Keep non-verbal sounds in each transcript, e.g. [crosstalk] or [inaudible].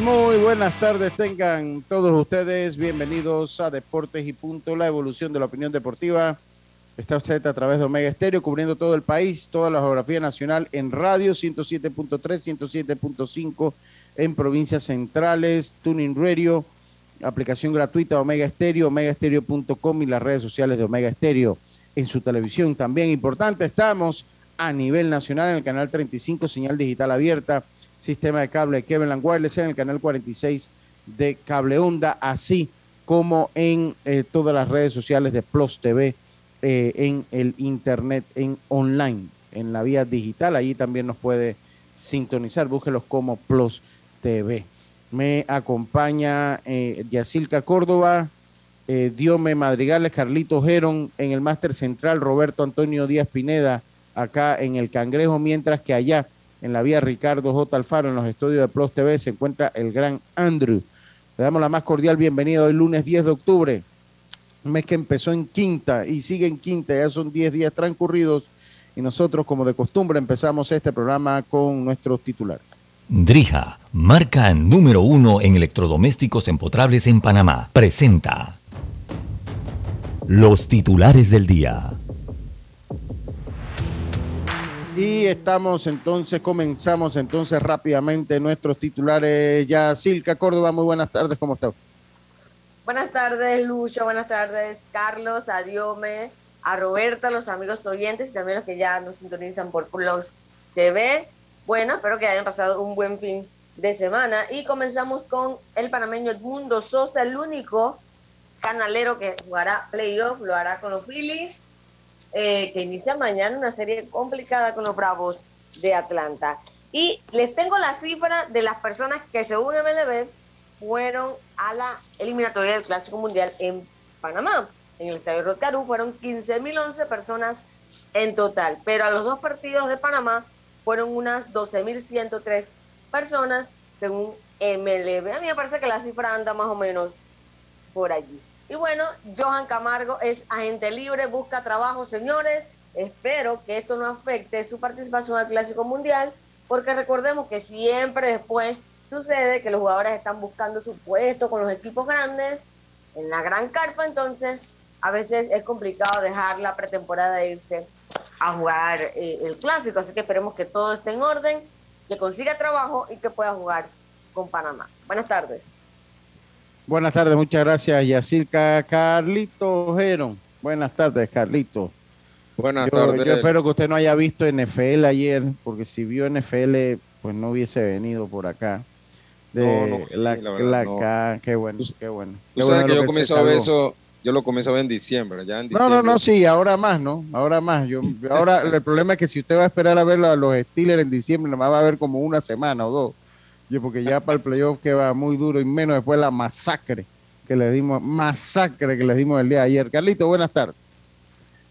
Muy buenas tardes tengan todos ustedes. Bienvenidos a Deportes y Punto, la evolución de la opinión deportiva. Está usted a través de Omega Estéreo, cubriendo todo el país, toda la geografía nacional en radio 107.3, 107.5 en provincias centrales, Tuning Radio, aplicación gratuita Omega Estéreo, omegaestereo.com y las redes sociales de Omega Estéreo. En su televisión también importante, estamos a nivel nacional en el canal 35, señal digital abierta sistema de cable Kevin Wireless en el canal 46 de Cable Onda, así como en eh, todas las redes sociales de Plus TV, eh, en el internet, en online, en la vía digital. Allí también nos puede sintonizar. Búsquelos como Plus TV. Me acompaña eh, Yacilca Córdoba, eh, Diome Madrigales, Carlito Geron en el Máster Central, Roberto Antonio Díaz Pineda acá en el Cangrejo, mientras que allá en la vía Ricardo J. Alfaro, en los estudios de Plus TV, se encuentra el gran Andrew. Le damos la más cordial bienvenida hoy lunes 10 de octubre, un mes que empezó en quinta y sigue en quinta, ya son 10 días transcurridos y nosotros como de costumbre empezamos este programa con nuestros titulares. Drija, marca número uno en electrodomésticos empotrables en Panamá, presenta los titulares del día. Y estamos entonces, comenzamos entonces rápidamente nuestros titulares. Ya Silca Córdoba, muy buenas tardes, ¿cómo está? Buenas tardes, Lucho, buenas tardes, Carlos, a Diome, a Roberta, los amigos oyentes y también los que ya nos sintonizan por Plus TV. Bueno, espero que hayan pasado un buen fin de semana y comenzamos con el panameño Edmundo Sosa, el único canalero que jugará playoff, lo hará con los Phillies eh, que inicia mañana una serie complicada con los Bravos de Atlanta. Y les tengo la cifra de las personas que según MLB fueron a la eliminatoria del Clásico Mundial en Panamá. En el Estadio Rotcarú fueron 15.011 personas en total, pero a los dos partidos de Panamá fueron unas 12.103 personas según MLB. A mí me parece que la cifra anda más o menos por allí. Y bueno, Johan Camargo es agente libre, busca trabajo, señores. Espero que esto no afecte su participación al Clásico Mundial, porque recordemos que siempre después sucede que los jugadores están buscando su puesto con los equipos grandes en la gran carpa, entonces a veces es complicado dejar la pretemporada e irse a jugar eh, el clásico, así que esperemos que todo esté en orden, que consiga trabajo y que pueda jugar con Panamá. Buenas tardes. Buenas tardes, muchas gracias, Yacirca. Carlito Geron. Buenas tardes, Carlito. Buenas tardes. Yo espero que usted no haya visto NFL ayer, porque si vio NFL, pues no hubiese venido por acá. De no, no, la, la verdad, la- qué bueno, qué bueno. Qué Tú bueno sabes que lo yo comienzo a ver eso, yo lo comienzo a ver en diciembre, ya en No, diciembre. no, no, sí, ahora más, ¿no? Ahora más. Yo, ahora el problema es que si usted va a esperar a ver a los Steelers en diciembre, nomás va a ver como una semana o dos. Porque ya para el playoff que va muy duro y menos después la masacre que le dimos, masacre que le dimos el día de ayer. Carlito, buenas tardes.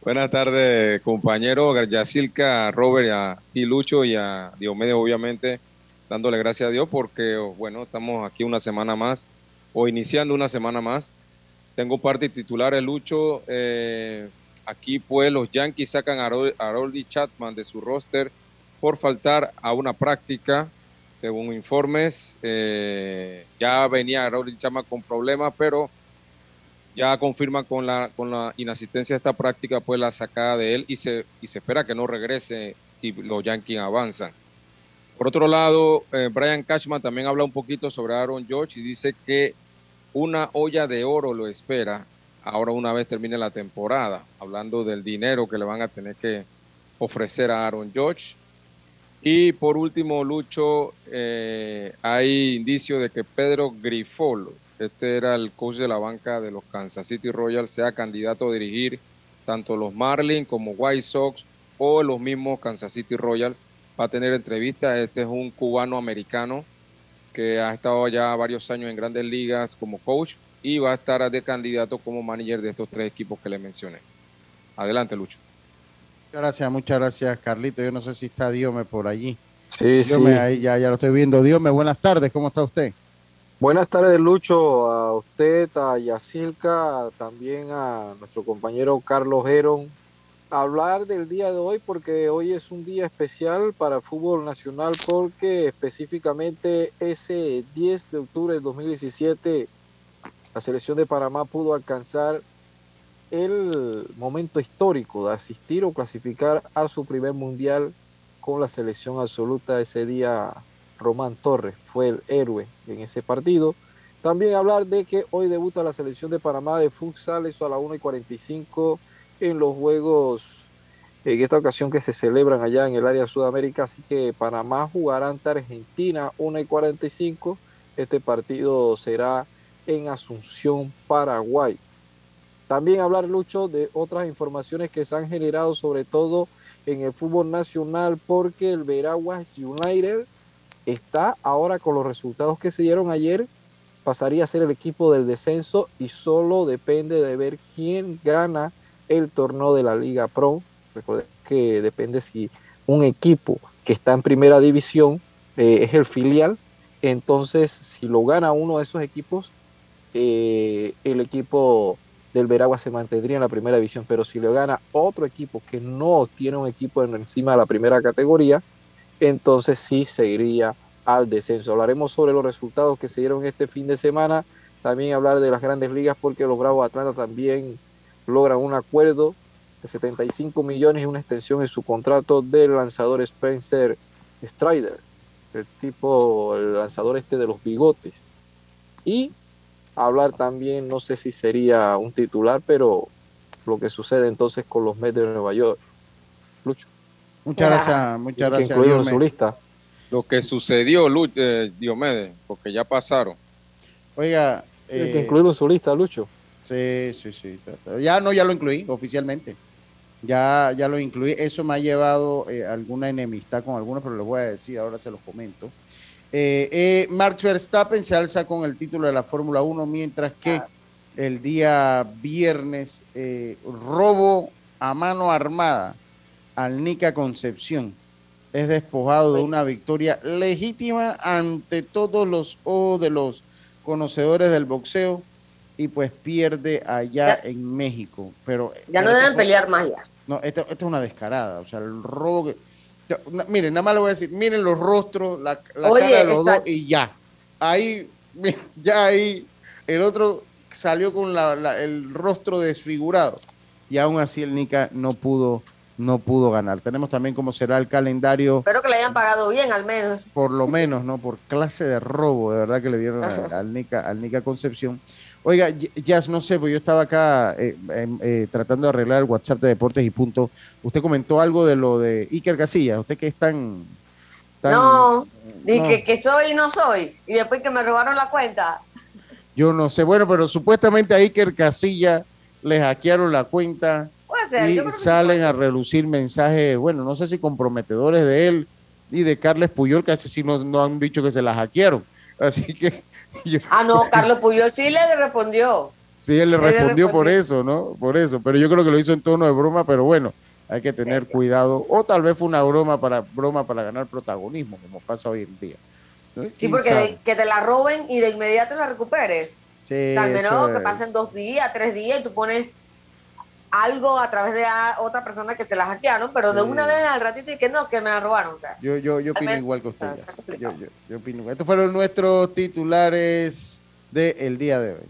Buenas tardes, compañero Yacilca, Robert, a ti, Lucho y a Diomedes, obviamente, dándole gracias a Dios porque, bueno, estamos aquí una semana más, o iniciando una semana más. Tengo parte titulares, Lucho. eh, aquí, pues, los Yankees sacan a Harold- a Harold Chapman de su roster por faltar a una práctica. Según informes, eh, ya venía Harold Chapman con problemas, pero ya confirma con la, con la inasistencia de esta práctica, pues la sacada de él y se, y se espera que no regrese si los Yankees avanzan. Por otro lado, eh, Brian Cashman también habla un poquito sobre Aaron George y dice que una olla de oro lo espera ahora una vez termine la temporada, hablando del dinero que le van a tener que ofrecer a Aaron George. Y por último, Lucho, eh, hay indicio de que Pedro Grifol, este era el coach de la banca de los Kansas City Royals, sea candidato a dirigir tanto los Marlins como White Sox o los mismos Kansas City Royals. Va a tener entrevistas. Este es un cubano americano que ha estado ya varios años en grandes ligas como coach y va a estar de candidato como manager de estos tres equipos que le mencioné. Adelante, Lucho. Muchas gracias, muchas gracias, Carlito. Yo no sé si está Diome por allí. Sí, Diome, ahí ya, ya lo estoy viendo. Diome, buenas tardes, ¿cómo está usted? Buenas tardes, Lucho, a usted, a Yacilca, también a nuestro compañero Carlos Heron. Hablar del día de hoy porque hoy es un día especial para el fútbol nacional porque específicamente ese 10 de octubre del 2017 la selección de Panamá pudo alcanzar el momento histórico de asistir o clasificar a su primer mundial con la selección absoluta. Ese día Román Torres fue el héroe en ese partido. También hablar de que hoy debuta la selección de Panamá de futsal, eso a la 1 y 45 en los Juegos, en esta ocasión que se celebran allá en el área de Sudamérica. Así que Panamá jugará ante Argentina 1 y 45. Este partido será en Asunción, Paraguay. También hablar, Lucho, de otras informaciones que se han generado, sobre todo en el fútbol nacional, porque el Veraguas United está ahora con los resultados que se dieron ayer, pasaría a ser el equipo del descenso y solo depende de ver quién gana el torneo de la Liga Pro. Recuerden que depende si un equipo que está en primera división eh, es el filial, entonces si lo gana uno de esos equipos, eh, el equipo del Veragua se mantendría en la primera división, pero si le gana otro equipo que no tiene un equipo en encima de la primera categoría, entonces sí seguiría al descenso. Hablaremos sobre los resultados que se dieron este fin de semana, también hablar de las grandes ligas porque los Bravos Atlanta también logran un acuerdo de 75 millones y una extensión en su contrato del lanzador Spencer Strider, el tipo, el lanzador este de los bigotes. Y hablar también, no sé si sería un titular, pero lo que sucede entonces con los Mets de Nueva York. Lucho. Muchas gracias, muchas gracias. Incluido en su lista. Lo que sucedió, Lu eh, Diomedes, porque ya pasaron. Oiga. Eh, que incluirlo en su lista, Lucho. Sí, sí, sí. Ya no, ya lo incluí oficialmente. Ya, ya lo incluí. Eso me ha llevado eh, alguna enemistad con algunos, pero les voy a decir, ahora se los comento. Eh, eh, Max Verstappen se alza con el título de la Fórmula 1, mientras que el día viernes eh, robo a mano armada al Nica Concepción. Es despojado de una victoria legítima ante todos los ojos de los conocedores del boxeo y pues pierde allá en México. Pero ya no deben pelear más ya. No, esto, esto, es una descarada, o sea, el robo que Miren, nada más le voy a decir, miren los rostros, la, la cara de los dos y ya. Ahí, [laughs] ya ahí, el otro salió con la, la, el rostro desfigurado y aún así el Nica no pudo no pudo ganar. Tenemos también cómo será el calendario. Espero que le hayan pagado bien al menos. Por lo menos, ¿no? Por clase de robo, de verdad que le dieron al, al Nica, al Nica Concepción. Oiga, Jazz, no sé, pues yo estaba acá eh, eh, tratando de arreglar el WhatsApp de Deportes y Punto. Usted comentó algo de lo de Iker Casillas. Usted que es tan. tan no, dije no. que soy y no soy. Y después que me robaron la cuenta. Yo no sé, bueno, pero supuestamente a Iker Casillas le hackearon la cuenta ser, y salen a relucir mensajes, bueno, no sé si comprometedores de él y de Carles Puyol, que así sí no han dicho que se la hackearon. Así que [laughs] ah, no, Carlos Puyol sí le respondió. Sí, él le respondió, por eso, ¿no? Por eso. Pero yo creo que lo hizo en tono de broma, pero bueno, hay que tener cuidado. O tal vez fue una broma para, broma para ganar protagonismo, como pasa hoy en día. ¿no? Sí, porque de, que te la roben y de inmediato la recuperes. Sí, o sea, al menos que pasen dos días, tres días y tú pones algo a través de otra persona que te la hackearon, pero sí. de una vez al ratito y que no, que me la robaron. O sea, yo, yo, yo opino igual que usted. Ya. Yo, yo, yo opino igual. Estos fueron nuestros titulares del día de hoy.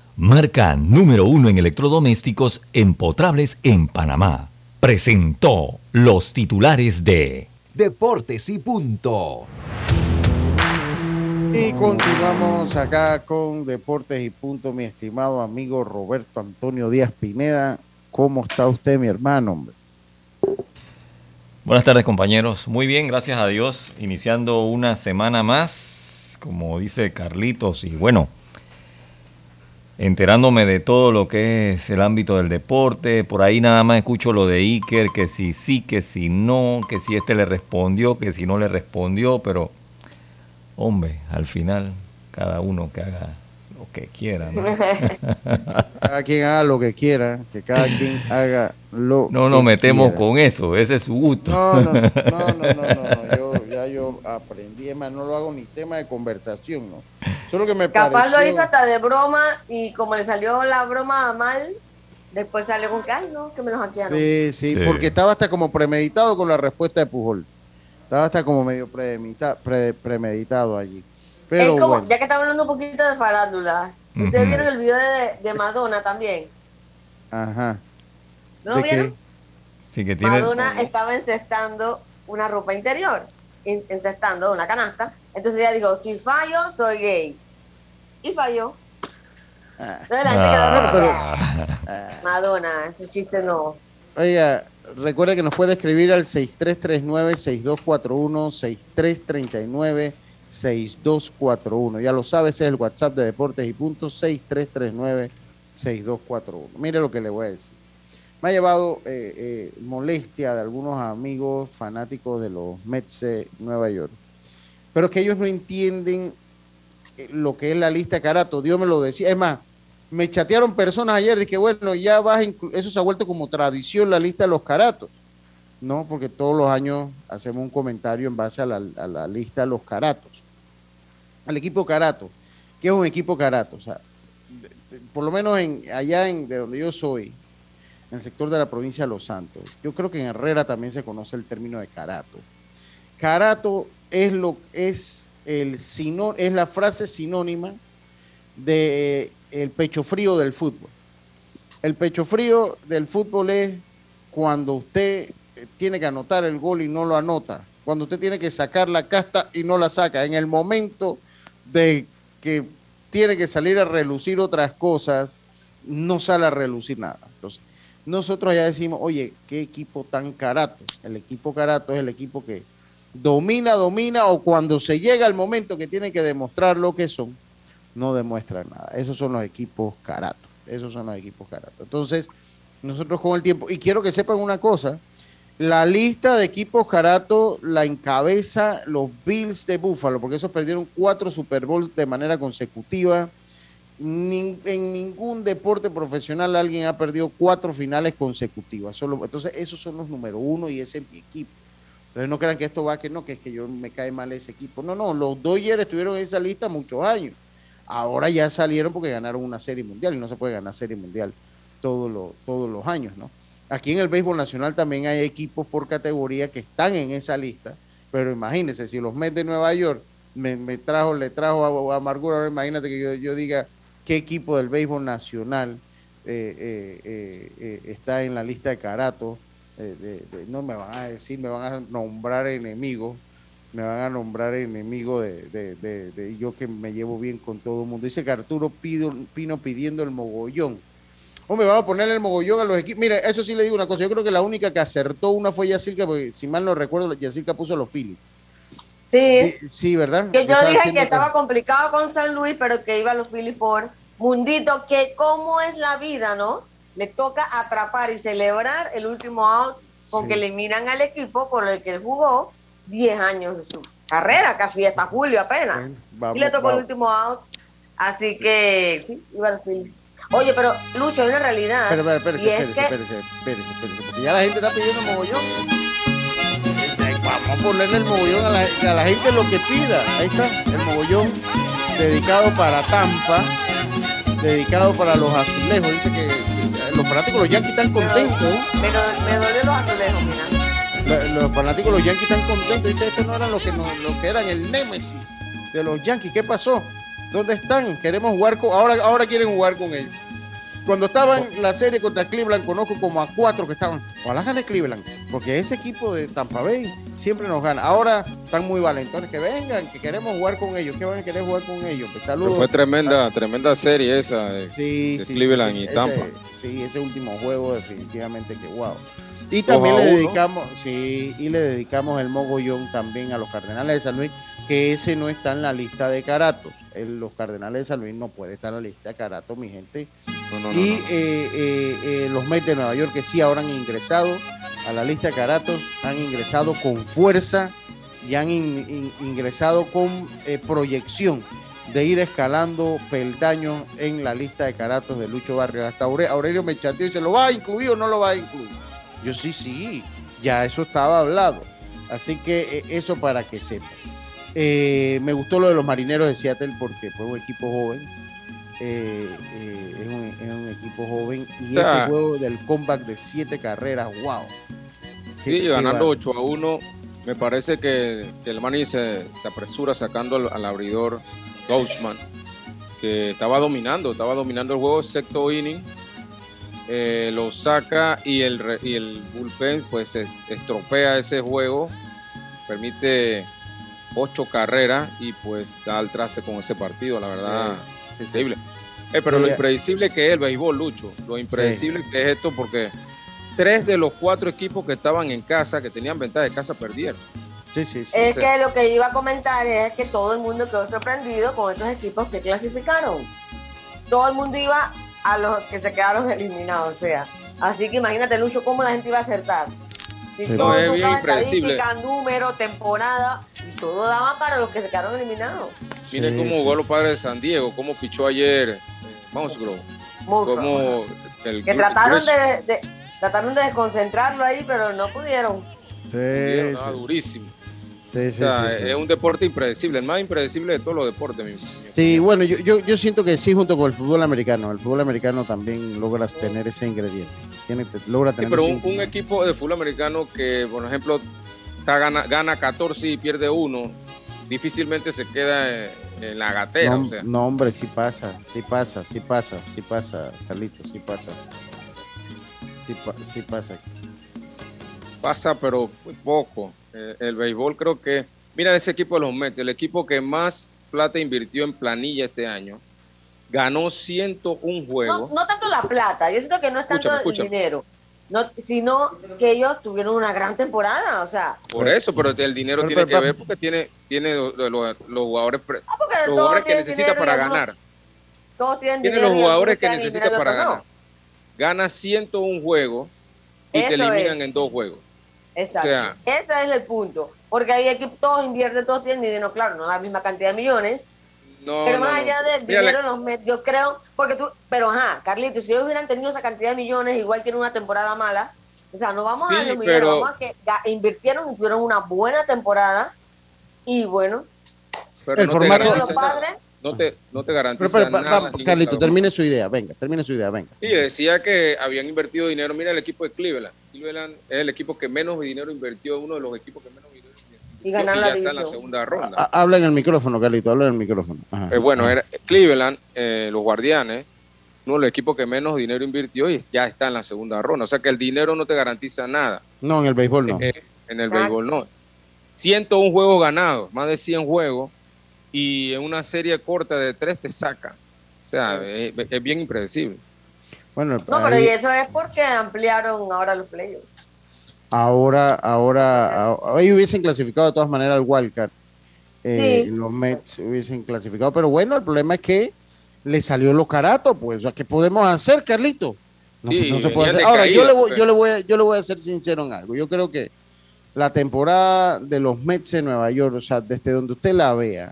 marca número uno en electrodomésticos empotrables en Panamá. Presentó los titulares de Deportes y punto. Y continuamos acá con Deportes y Punto, mi estimado amigo Roberto Antonio Díaz Pineda. ¿Cómo está usted, mi hermano? Hombre? Buenas tardes, compañeros. Muy bien, gracias a Dios. Iniciando una semana más, como dice Carlitos. Y bueno, enterándome de todo lo que es el ámbito del deporte. Por ahí nada más escucho lo de Iker, que si sí, que si no, que si este le respondió, que si no le respondió, pero hombre, al final cada uno que haga que quiera. ¿no? [laughs] cada quien haga lo que quiera, que cada quien haga lo No nos metemos con eso, ese es su gusto. No, no, no, no, no, no, no, [laughs] Yo, ya yo aprendí, es más, no lo hago ni tema de conversación, ¿no? Solo que me Capaz pareció... lo hizo hasta de broma y como le salió la broma mal, después sale con que, ay, no, que me lo hackearon. Sí, sí, Sí. porque estaba hasta como premeditado con la respuesta de Pujol. Estaba hasta como medio premedita- pre- premeditado allí. Pero es como, bueno, ya que estamos hablando un poquito de farándula, ¿ustedes vieron el video de, de Madonna también? ajá. ¿No ¿De lo vieron? qué? Sí que tiene... Madonna estaba encestando una ropa interior, en- encestando una canasta. Entonces ella dijo, si fallo, soy gay. Y falló. Ah. Entonces la gente quedó como que, Ah. "Ah, Madonna, ese chiste no. Oiga, recuerda que nos puede escribir al 6339-6241, 6339-6241. Ya lo sabes, es el WhatsApp de Deportes y Puntos, 6339-6241. Mire lo que le voy a decir. Me ha llevado eh, eh, molestia de algunos amigos fanáticos de los Mets de Nueva York. Pero que ellos no entienden eh, lo que es la lista de Carato. Dios me lo decía. Es más, me chatearon personas ayer de que, bueno, ya vas, eso se ha vuelto como tradición la lista de los caratos. No, porque todos los años hacemos un comentario en base a la, a la lista de los caratos. Al equipo carato. ¿Qué es un equipo carato? O sea, por lo menos en, allá en, de donde yo soy, en el sector de la provincia de Los Santos, yo creo que en Herrera también se conoce el término de carato. Carato es lo es el sino, es la frase sinónima de eh, el pecho frío del fútbol. El pecho frío del fútbol es cuando usted eh, tiene que anotar el gol y no lo anota, cuando usted tiene que sacar la casta y no la saca, en el momento de que tiene que salir a relucir otras cosas, no sale a relucir nada. Entonces, nosotros ya decimos, oye, qué equipo tan carato. El equipo carato es el equipo que domina, domina, o cuando se llega el momento que tiene que demostrar lo que son, no demuestran nada. Esos son los equipos caratos. Esos son los equipos caratos. Entonces, nosotros con el tiempo, y quiero que sepan una cosa, la lista de equipos carato la encabeza los Bills de Buffalo, porque esos perdieron cuatro Super Bowls de manera consecutiva. En ningún deporte profesional alguien ha perdido cuatro finales consecutivas. Solo, entonces, esos son los número uno y ese es mi equipo. Entonces, no crean que esto va que no, que es que yo me cae mal ese equipo. No, no, los Dodgers estuvieron en esa lista muchos años. Ahora ya salieron porque ganaron una serie mundial y no se puede ganar serie mundial todos los años, ¿no? Aquí en el béisbol nacional también hay equipos por categoría que están en esa lista, pero imagínense, si los Mets de Nueva York me, me trajo, le trajo a, a amargura, ahora imagínate que yo, diga qué equipo del béisbol nacional eh, eh, eh, está en la lista de Carato. de- de- no me van a decir, me van a nombrar enemigos, me van a nombrar enemigo de yo que me llevo bien con todo el mundo. Dice que Arturo Pido- Pino pidiendo el mogollón. Hombre, vamos a ponerle el mogollón a los equipos. Mira, eso sí le digo una cosa. Yo creo que la única que acertó una fue Yacirca, porque si mal no recuerdo, Yacirca puso a los Phillies. Sí, Sí, sí, ¿verdad? que yo dije que estaba con- complicado con San Luis, pero que iba a los Phillies por Mundito, que cómo es la vida, ¿no? Le toca atrapar y celebrar el último out con Sí. que eliminan al equipo por el que él jugó 10 años de su carrera, casi hasta julio apenas. Bueno, vamos, y le tocó vamos. el último out, así que sí, iba a los Phillies. Oye, pero Lucho, hay una realidad. Pero, pero, espérese, espérese, que- espérese, espérese, espérese, porque ya la gente está pidiendo mogollón. Vamos a ponerle el mogollón a la, a la gente lo que pida. Ahí está, el mogollón dedicado para Tampa, dedicado para los azulejos. Dice que los fanáticos los Yankees están contentos. ¿eh? Me, dolió los azulejos, mira. Los fanáticos los Yankees están contentos. Dice, estos no eran los que, no- los que eran el némesis de los Yankees. ¿Qué pasó? ¿Dónde están? Queremos jugar con... Ahora, ahora quieren jugar con ellos. Cuando estaba en la serie contra Cleveland, conozco como a cuatro que estaban. Ojalá gane Cleveland, porque ese equipo de Tampa Bay siempre nos gana. Ahora están muy valentones. Que vengan, que queremos jugar con ellos. Que van a querer jugar con ellos. Pues, Pero saludos. fue tremenda, tremenda serie esa. Sí, de sí, Cleveland sí, y ese- Tampa. sí, ese último juego definitivamente que wow. Y también le dedicamos, sí, y le dedicamos el mogollón también a los Cardenales de San Luis, que ese no está en la lista de Caratos. El- los Cardenales de San Luis no puede estar en la lista de Caratos, mi gente. No, no, no, y no. eh, eh, eh, los Mets de Nueva York que sí ahora han ingresado a la lista de Caratos, han ingresado con fuerza y han in- in- ingresado con eh, proyección de ir escalando peldaños en la lista de Caratos de Lucho Barrio. Hasta Aure- Aurelio me chateó y dice, ¿lo va a incluir o no lo va a incluir? Yo sí, sí, ya eso estaba hablado. Así que eh, eso para que sepan. Eh, me gustó lo de los marineros de Seattle porque fue un equipo joven. Eh, eh, es, un, es un equipo joven y O sea, ese juego del comeback de siete carreras, wow. Sí, ganando bar- 8 a 1. Me parece que, que el Manny se, se apresura sacando al, al abridor Gauchman, que estaba dominando, estaba dominando el juego, sexto inning. Eh, lo saca y el, re- y el bullpen pues es- estropea ese juego, permite ocho carreras y pues da al traste con ese partido, la verdad, Sí, sí. increíble. Eh, pero Sí. lo impredecible que es el béisbol, Lucho, lo impredecible que es esto porque tres de los cuatro equipos que estaban en casa, que tenían ventaja de casa, perdieron. Sí, sí, sí. Es que lo que iba a comentar es que todo el mundo quedó sorprendido con estos equipos que clasificaron. Todo el mundo iba a los que se quedaron eliminados, o sea. Así que imagínate, Lucho, cómo la gente iba a acertar. Si Sí. todo es bien impredecible. número, temporada, y todo daba para los que se quedaron eliminados. Miren Sí, cómo sí. jugó los padres de San Diego, cómo pichó ayer eh, Musgrove, Mucho. cómo el que trataron de, de- trataron de desconcentrarlo ahí, pero no pudieron. Sí, dieron, sí, estaba durísimo. Sí, O sí, sea, sí, sí. es un deporte impredecible, el más impredecible de todos los deportes. mi- mi Sí, bueno, yo, yo, yo siento que sí, junto con el fútbol americano. El fútbol americano también logras tener ese ingrediente. Tiene, logra Sí, tener pero un, equipo de fútbol americano que, por ejemplo, está gana, gana 14 y pierde uno, difícilmente se queda en, en la gatera. No, o sea. no, hombre, sí pasa, sí pasa, sí pasa, sí pasa, Carlitos, sí pasa. Sí, pa- sí pasa. Pasa, pero muy poco. Eh, el béisbol creo que, mira ese equipo de los Mets, el equipo que más plata invirtió en planilla este año, ganó 101 No, juegos. no tanto la plata, yo siento que no es tanto Escúchame, el dinero, no, sino que ellos tuvieron una gran temporada, o sea, Por eso, pero el dinero Pero, tiene pero, que pa- ver porque tiene, tiene los, los- los jugadores, pre- ah, los jugadores que necesita para ganar. Todos tienen Tiene dinero los jugadores que necesita para no. ganar. Gana 101 juegos y te eliminan es. en dos juegos. Exacto. O sea- Ese es el punto. Porque hay equipos, todos invierten, todos tienen dinero, claro, no la misma cantidad de millones. No, pero más no. allá del Mira, dinero, los Mets, yo creo, porque tú, pero ajá, Carlitos, si ellos hubieran tenido esa cantidad de millones, igual que en una temporada mala, o sea, no vamos Sí, a los millones, pero- vamos a que invirtieron y tuvieron una buena temporada. Y bueno, pero el no formato- los padres, No te, no te Pero, garantiza pero, nada. pa- trabajo. termine su idea, venga, termine su idea, venga. Sí, decía que habían invertido dinero. Mira el equipo de Cleveland. Cleveland es el equipo que menos dinero invirtió, uno de los equipos que menos dinero invirtió. Y ganaron ya la está en la segunda ronda. Ha- Habla en el micrófono, Carlitos, habla en el micrófono. Ajá. Eh, bueno, era Cleveland, eh, los Guardianes, uno de los equipos que menos dinero invirtió y ya está en la segunda ronda. O sea que el dinero no te garantiza nada. No, en el béisbol no. Eh, en el Exacto. béisbol no. 101 juegos ganados, más de 100 juegos, y en una serie corta de tres te saca. O sea, es, es bien impredecible. Bueno, no, pero ahí- y eso es porque ampliaron ahora los playoffs. ahora, ahora, ahí hubiesen clasificado de todas maneras al Wildcard. Eh, Sí. Los Mets hubiesen clasificado, pero bueno, el problema es que le salió lo carato, pues, o sea, ¿qué podemos hacer, Carlito? No, Sí, no se puede hacer. Ahora, yo decaídos, le, voy, pues. yo, le voy a, yo le voy a ser sincero en algo. Yo creo que la temporada de los Mets de Nueva York, o sea, desde donde usted la vea,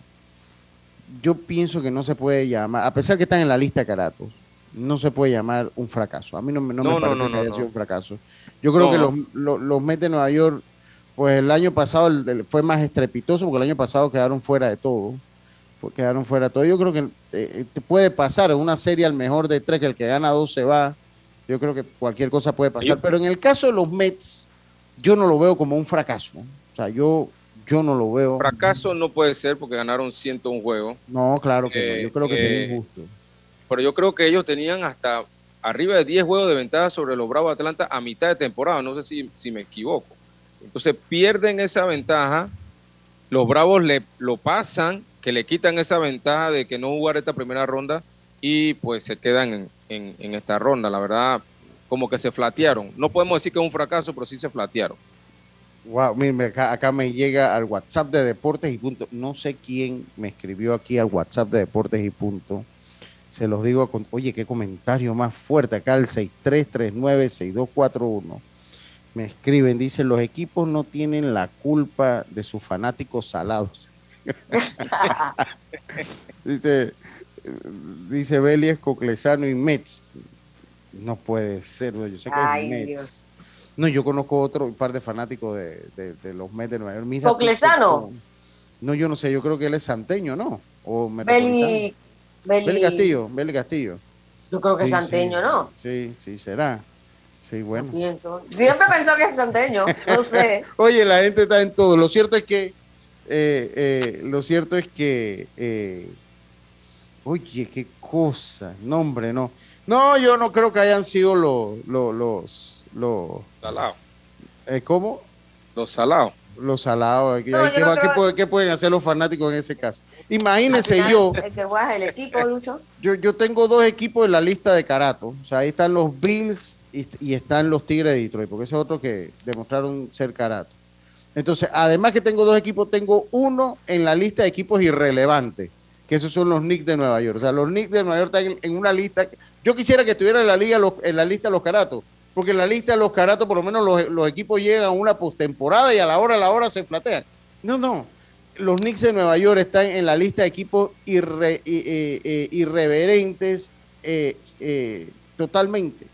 yo pienso que no se puede llamar, a pesar que están en la lista de caratos, no se puede llamar un fracaso. A mí no, me- no No, me parece no, que haya sido un fracaso. Yo creo que los, los, los Mets de Nueva York, pues el año pasado el- el- fue más estrepitoso porque el año pasado quedaron fuera de todo. Quedaron fuera de todo. Yo creo que eh, te puede pasar en una serie al mejor de tres, que el que gana dos se va. Yo creo que cualquier cosa puede pasar. Pero en el caso de los Mets, yo no lo veo como un fracaso. O sea, yo, yo no lo veo. Fracaso no puede ser porque ganaron 101 juegos, No, claro que no. Eh, Yo creo que sería eh, injusto. pero yo creo que ellos tenían hasta arriba de 10 juegos de ventaja sobre los Bravos de Atlanta a mitad de temporada, no sé si, si me equivoco. Entonces pierden esa ventaja, los Bravos le lo pasan, que le quitan esa ventaja de que no jugar esta primera ronda y pues se quedan en, en- en esta ronda. La verdad, como que se flatearon. No podemos decir que es un fracaso, pero sí se flatearon. Wow, mire, acá, acá me llega al WhatsApp de Deportes y Punto. No sé quién me escribió aquí al WhatsApp de Deportes y Punto. Se los digo, con- oye, qué comentario más fuerte. Acá el 6339-6241. Me escriben, dicen, los equipos no tienen la culpa de sus fanáticos salados. [laughs] dice, dice Belies, Coclesano y Mets. No puede ser, yo sé que Ay, es Mets. Dios. No, yo conozco otro par de fanáticos de, de- de los Mets de Nueva York. Mira tú ¿Coclesano? cómo- No, yo no sé, yo creo que él es santeño, ¿no? O. Beli, Beli, Beli Castillo, Beli Castillo. Yo creo que Sí, es santeño, sí. ¿no? Sí, sí, será. Sí, bueno. Pienso. Siempre pensó que es santeño, no [laughs] sé. Oye, la gente está en todo. Lo cierto es que, eh, eh, lo cierto es que, eh, oye, qué cosa. No, hombre, no. No, yo no creo que hayan sido los, los, los, los, Salados. eh, ¿cómo? Los salados. Los salados. ¿Qué, No, yo qué no va- qué creo- puede- qué pueden hacer los fanáticos en ese caso? Imagínense final, yo, El que juega es el equipo, Lucho. yo, yo tengo dos equipos en la lista de Carato. O sea, ahí están los Bills y, y están los Tigres de Detroit, porque ese es otro que demostraron ser Carato. Entonces, además que tengo dos equipos, tengo uno en la lista de equipos irrelevantes, que esos son los Knicks de Nueva York. O sea, los Knicks de Nueva York están en, en una lista. Yo quisiera que estuvieran en la liga los- en la lista los Caratos, porque en la lista de los Caratos por lo menos los, los equipos llegan a una postemporada y a la hora a la hora se flatean. No, no. Los Knicks de Nueva York están en la lista de equipos irre- eh, eh, irreverentes eh, eh, totalmente.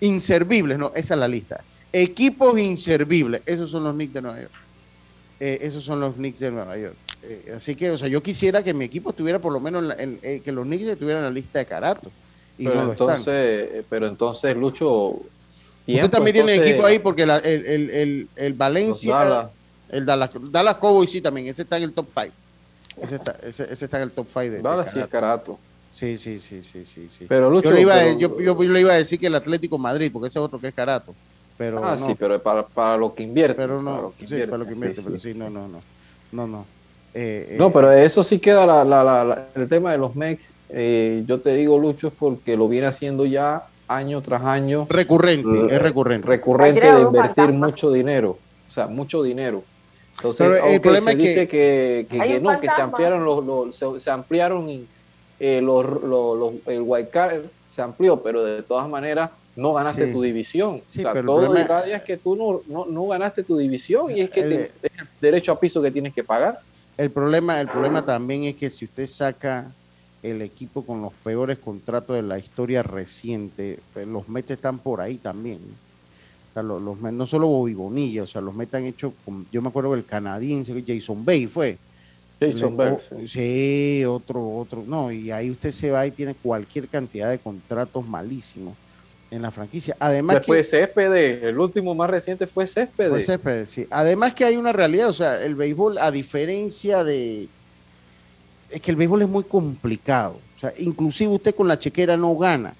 Inservibles, no, esa es la lista. Equipos inservibles, esos son los Knicks de Nueva York. Eh, esos son los Knicks de Nueva York. Así que, o sea, yo quisiera que mi equipo estuviera por lo menos en la- en- que los Knicks estuvieran en la lista de Carato. Y pero no entonces, pero entonces Lucho, Usted tiempo, también tiene entonces, equipo ahí porque la- el, el, el, el Valencia, Dallas. el Dallas, Dallas Cowboys sí también, ese está en el top 5. Ese está, ese, ese está en el top 5 de, de Dallas sí es Carato. Sí, sí, sí, sí, sí, sí. Pero Lucho, yo, le iba a, pero- yo, yo- yo le iba a decir que el Atlético Madrid, porque ese es otro que es Carato. Pero ah, no, sí, pero para, para lo que invierte. pero para no, lo que sí, para lo que invierte, invierte, pero sí, no, no, no, no, no. Eh, No, eh, pero eso sí queda la, la- la- la- el tema de los MEX. eh, yo te digo, Lucho, es porque lo viene haciendo ya año tras año recurrente, eh, es recurrente. recurrente de invertir fantasma. mucho dinero. O sea, mucho dinero. Entonces, Pero el aunque problema se es que- dice que, que- no, que se ampliaron los, los- se, se ampliaron eh, los, los- los- el wild card se amplió, pero de todas maneras no ganaste Sí. tu división. Sí, o sea, pero el todo problema- es que tú no, no, no ganaste tu división y es que El- te- es el derecho a piso que tienes que pagar. El problema, el problema también es que si usted saca el equipo con los peores contratos de la historia reciente, pues, los Mets están por ahí también. O sea, los, no solo Bobby Bonilla, o sea, los Mets han hecho, yo me acuerdo que el canadiense, Jason Bay fue. Jason o- sí. otro, otro, no, y ahí usted se va y tiene cualquier cantidad de contratos malísimos en la franquicia. Además que Después Céspedes, el último más reciente fue Céspedes. fue Céspedes, sí. Además que hay una realidad, o sea, el béisbol, a diferencia de... Es que el béisbol es muy complicado. O sea, inclusive usted con la chequera no gana.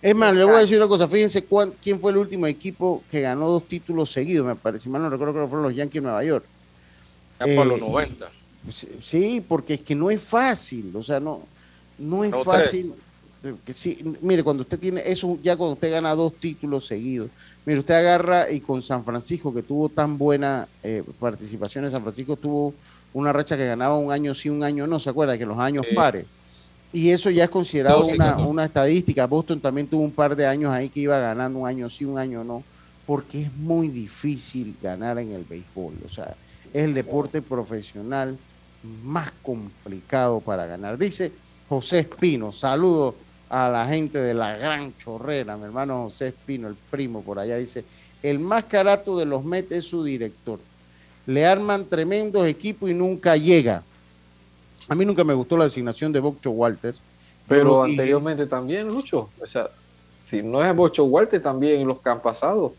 Es más, le voy a decir una cosa, fíjense cuán- quién fue el último equipo que ganó dos títulos seguidos, me parece, si mal no recuerdo que fueron los Yankees de Nueva York. Ya por Eh, los 90. Sí, Sí, porque es que no es fácil, o sea, no, no es No, fácil. eh, que sí, mire, cuando usted tiene eso, ya cuando usted gana dos títulos seguidos, mire, usted agarra y con San Francisco, que tuvo tan buena eh, participación, en San Francisco tuvo una racha que ganaba un año sí, un año no, ¿se acuerda? Que los años pares. Y eso ya es considerado una, una estadística. Boston también tuvo un par de años ahí que iba ganando un año sí, un año no, porque es muy difícil ganar en el béisbol. O sea, es el deporte profesional más complicado para ganar. Dice José Espino, saludos a la gente de la Gran Chorrera, mi hermano José Espino, el primo por allá, dice, el más carato de los Mets es su director. Le arman tremendos equipos y nunca llega. A mí nunca me gustó la designación de Bocho Walter. Pero anteriormente también, Lucho. O sea, si no es Bocho Walter, también los que han pasado.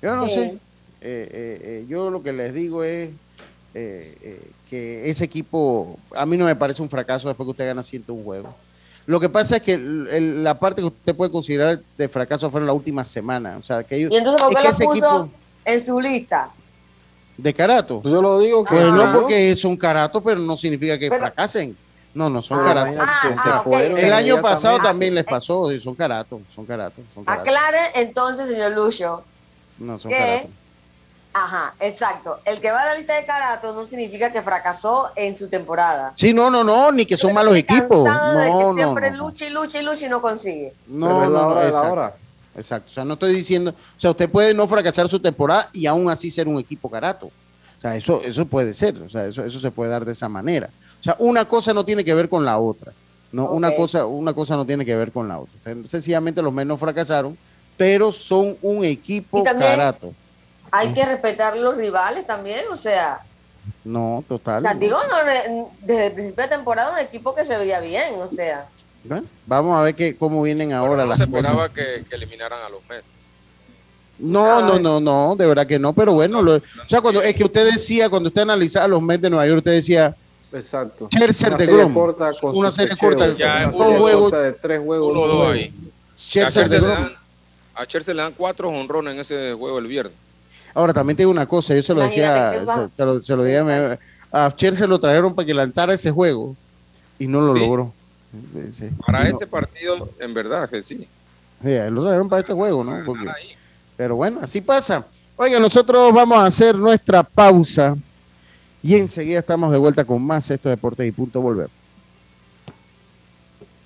yo no sé. Eh, eh, eh, yo lo que les digo es que ese equipo, a mí no me parece un fracaso después que usted gana 101 juegos. Lo que pasa es que la parte que usted puede considerar de fracaso fue en la última semana. O sea, que ellos, ¿Y entonces por qué lo puso en su lista? ¿De carato? Yo lo digo que... Pues no, porque son caratos, pero no significa que fracasen. No, no, son caratos. Ah, ah, el año pasado también les pasó, son caratos, son caratos. Son caratos. Aclare entonces, señor Lucio. No, son caratos. Ajá, exacto. El que va a la lista de caratos no significa que fracasó en su temporada. Sí, no, no, no, ni que son malos equipos. No, que siempre lucha y lucha y lucha y no consigue. No, no, no, exacto. Exacto. O sea, no estoy diciendo, o sea, usted puede no fracasar su temporada y aún así ser un equipo carato. O sea, eso, eso puede ser, o sea, eso, eso se puede dar de esa manera. O sea, una cosa no tiene que ver con la otra. No, una cosa, una cosa no tiene que ver con la otra. sencillamente los menos fracasaron, pero son un equipo carato hay que respetar los rivales también, o sea. No, total. O sea, digo, no, desde el principio de temporada un equipo que se veía bien, o sea. Bueno, vamos a ver que, cómo vienen ahora no las se esperaba que, eliminaran a los Mets. No, no, no, no, de verdad que no, pero bueno, o sea, cuando es que usted decía, cuando usted analizaba los Mets de Nueva York, usted decía, exacto, Scherzer de Grom, una serie corta, dos juegos, de tres juegos, uno, dos ahí. Scherzer de Grom. A Scherzer le dan cuatro honrones en ese juego el viernes. Ahora, también tengo una cosa, yo se lo decía, se, lo, se lo dije a, Cher se lo trajeron para que lanzara ese juego y no lo logró. Para ese partido, en verdad que sí. Sí, lo trajeron para ese juego, ¿no? pero bueno, así pasa. Oiga, nosotros vamos a hacer nuestra pausa y enseguida estamos de vuelta con más estos deportes y punto volver.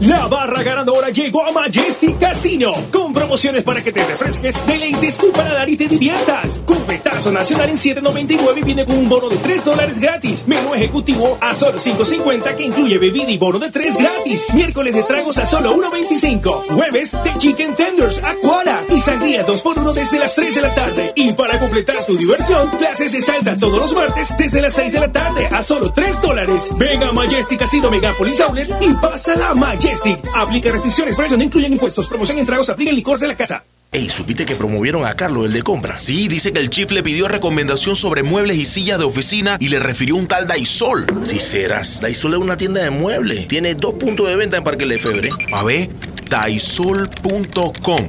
La barra ganadora llegó a Majestic Casino con promociones para que te refresques, deleites tu paladar y te diviertas. Cubetazo nacional en 7.99 viene con un bono de 3 dólares gratis. Menú ejecutivo a solo 5.50 que incluye bebida y bono de 3 gratis. Miércoles de tragos a solo 1.25. Jueves de chicken tenders, aquara y sangría 2x1 desde las 3 de la tarde. Y para completar tu diversión, clases de salsa todos los martes desde las 6 de la tarde a solo 3 dólares. Venga a Majestic Casino Megapolis Outlet y pasa la Majestic. Aplica restricciones, precios no incluyen impuestos. Promoción en tragos, aplica el licor de la casa. Ey, ¿supiste que promovieron a Carlos, el de compra? Sí, dice que el chief le pidió recomendación sobre muebles y sillas de oficina y le refirió un tal Daisol. Si serás, Daisol es una tienda de muebles. Tiene dos puntos de venta en Parque Lefebvre. A ver, daisol.com.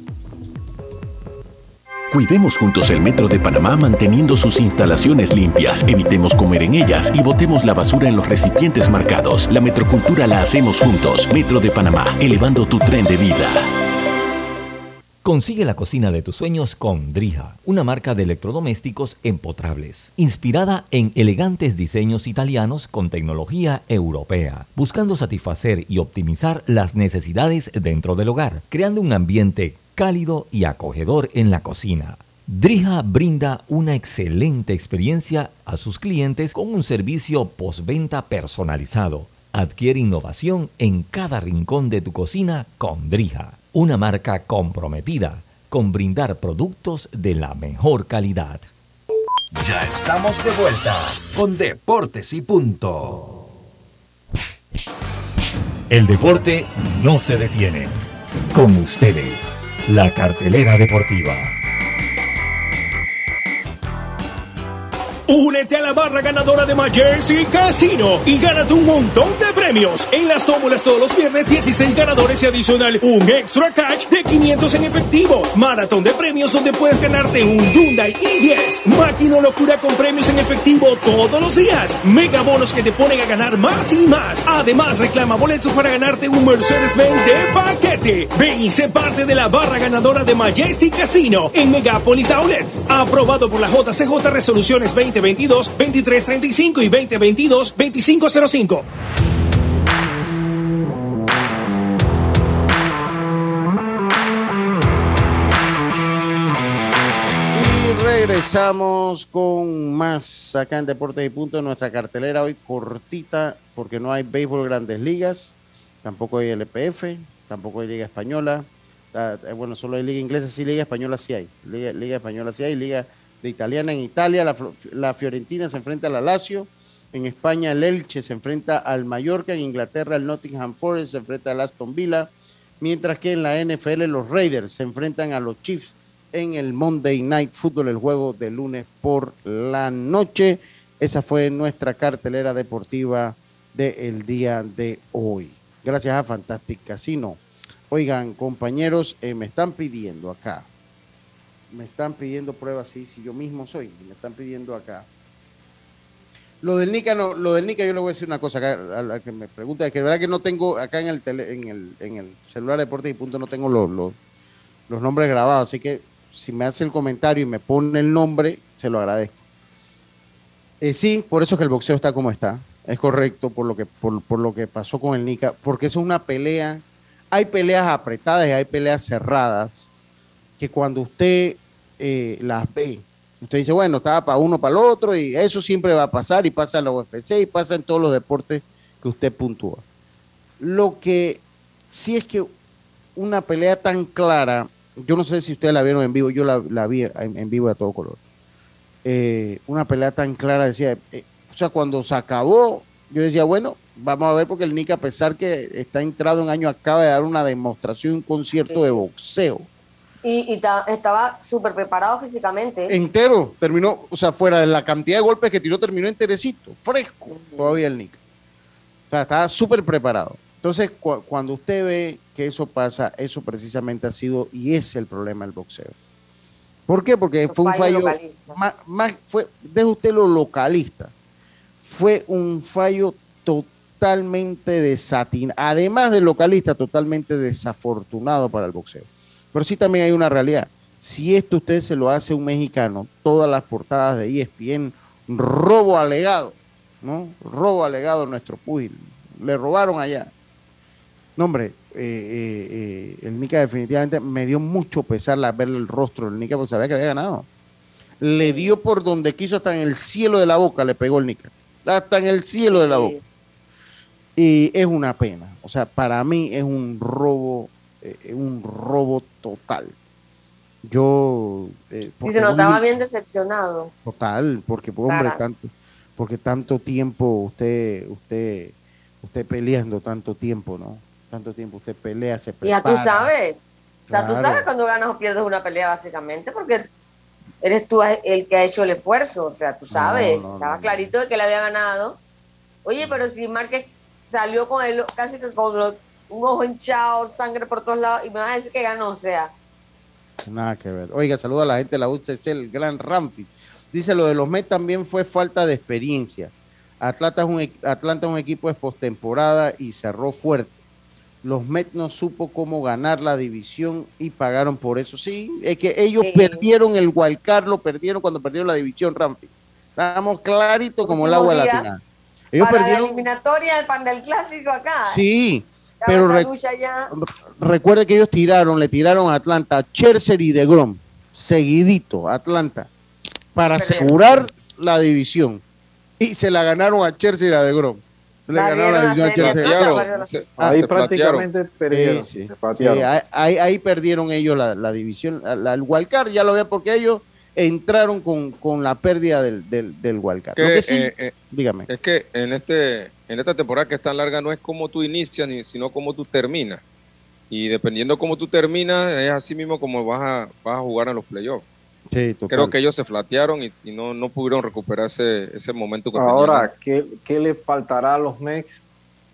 Cuidemos juntos el Metro de Panamá manteniendo sus instalaciones limpias, evitemos comer en ellas y botemos la basura en los recipientes marcados. La metrocultura la hacemos juntos. Metro de Panamá, elevando tu tren de vida. Consigue la cocina de tus sueños con Drija, una marca de electrodomésticos empotrables, inspirada en elegantes diseños italianos con tecnología europea, buscando satisfacer y optimizar las necesidades dentro del hogar, creando un ambiente cálido y acogedor en la cocina. Drija brinda una excelente experiencia a sus clientes con un servicio postventa personalizado. Adquiere innovación en cada rincón de tu cocina con Drija, una marca comprometida con brindar productos de la mejor calidad. Ya estamos de vuelta con Deportes y Punto. El deporte no se detiene. Con ustedes, la cartelera deportiva. Únete a la barra ganadora de Majersey Casino y gánate un montón de premios. En las tómbolas todos los viernes, 16 ganadores y adicional un extra cash de 500 en efectivo. Maratón de premios donde puedes ganarte un Hyundai i10. Máquina locura con premios en efectivo todos los días. Mega bonos que te ponen a ganar más y más. Además, reclama boletos para ganarte un Mercedes-Benz de paquete. Ven y sé parte de la barra ganadora de Majestic Casino en Megapolis Outlets. Aprobado por la JCJ Resoluciones 20 2022 2335 y 2022 2505. Y regresamos con más acá en Deportes y Punto. Nuestra cartelera hoy cortita porque no hay béisbol grandes ligas, tampoco hay LPF, tampoco hay Liga Española. Eh, Bueno, solo hay Liga Inglesa, sí, Liga Española sí hay. Liga, Liga Española sí hay, Liga de Italiana en Italia. La, la Fiorentina se enfrenta al Lazio. En España, el Elche se enfrenta al Mallorca. En Inglaterra, el Nottingham Forest se enfrenta al Aston Villa. Mientras que en la NFL, los Raiders se enfrentan a los Chiefs en el Monday Night Football, el juego de lunes por la noche. Esa fue nuestra cartelera deportiva del día de hoy. Gracias a Fantastic Casino. Oigan, compañeros, eh, me están pidiendo acá, me están pidiendo pruebas, sí, si yo mismo soy, me están pidiendo acá. Lo del Nica, no, lo del Nica, yo le voy a decir una cosa acá, a la que me pregunta, es que de verdad que no tengo acá en el, tele- en el, en el celular de Deportes y Punto, no tengo los, los, los nombres grabados, así que si me hace el comentario y me pone el nombre, se lo agradezco. Eh, sí, por eso es que el boxeo está como está. Es correcto por lo que, por, por lo que pasó con el Nica, porque eso es una pelea. Hay peleas apretadas y hay peleas cerradas que cuando usted eh, las ve, usted dice, bueno, estaba para uno, para el otro, y eso siempre va a pasar, y pasa en la UFC, y pasa en todos los deportes que usted puntúa. Lo que sí es que una pelea tan clara, yo no sé si ustedes la vieron en vivo, yo la, vi en, vivo a todo color. Eh, una pelea tan clara, decía, eh, o sea, cuando se acabó, yo decía, bueno, vamos a ver, porque el Nick, a pesar que está entrado en año, acaba de dar una demostración, un concierto de boxeo. Y, y ta- estaba súper preparado físicamente. Entero, terminó, o sea, fuera de la cantidad de golpes que tiró, terminó enterecito, fresco todavía el Nick. O sea, estaba súper preparado. Entonces, cu- cuando usted ve que eso pasa, eso precisamente ha sido y es el problema del boxeo. ¿Por qué? Porque fue un fallo más, más fue, deje usted lo localista, fue un fallo totalmente desatinado, además del localista, totalmente desafortunado para el boxeo. Pero sí también hay una realidad. Si esto usted se lo hace a un mexicano, todas las portadas de ESPN, robo alegado, ¿no? Robo alegado a nuestro púgil. Le robaron allá. No, hombre, eh, eh, eh, el Nica definitivamente me dio mucho pesar la, ver el rostro del Nica porque sabía que había ganado. Le dio por donde quiso, hasta en el cielo de la boca le pegó el Nica. Hasta en el cielo de la boca. Y es una pena. O sea, para mí es un robo, eh, un robo total. Yo. eh, Y se notaba bien decepcionado. Total, porque pues, hombre, tanto, porque tanto tiempo usted, usted, usted peleando tanto tiempo, ¿no? Tanto tiempo usted pelea, se Y ya prepara. tú sabes, O sea, tú sabes cuando ganas o pierdes una pelea, básicamente, porque eres tú el que ha hecho el esfuerzo. O sea, tú sabes, no, estaba no. clarito de que le había ganado. Oye, pero si Márquez salió con el, casi que con los- un ojo hinchado, sangre por todos lados, y me vas a decir que ganó, o sea, Nada que ver. Oiga, saludo a la gente de la UCC, el gran Ramfi. Dice, lo de los Mets también fue falta de experiencia. Atlanta es un, Atlanta es un equipo de postemporada y cerró fuerte. Los Mets no supo cómo ganar la división y pagaron por eso. Sí, es que ellos Sí. perdieron el wildcard, lo perdieron cuando perdieron la división, Ramfi. Estábamos clarito como el agua de la Último día. tina. Ellos para la perdieron, eliminatoria del pan del clásico acá. sí, pero esa re- lucha ya. recuerde que ellos tiraron, le tiraron a Atlanta, Scherzer y DeGrom, seguidito, Atlanta, para Perdieron. asegurar la división. Y se la ganaron a Scherzer y a DeGrom. Le La ganaron la división a se- Ahí prácticamente perdieron. Sí, sí. se Sí, patearon. ahí, perdieron ellos la, la división. La, el wildcard ya lo ve porque ellos entraron con, con la pérdida del, del, del wildcard. Que, Lo que sí, eh, eh, dígame. es que en este en esta temporada que es tan larga no es como tú inicias ni sino como tú terminas y dependiendo cómo tú terminas es así mismo como vas a vas a jugar en los playoffs Sí, total. creo que ellos se flatearon y, y no, no pudieron recuperar ese, ese momento que Ahora, ¿qué, ¿qué le faltará a los Mex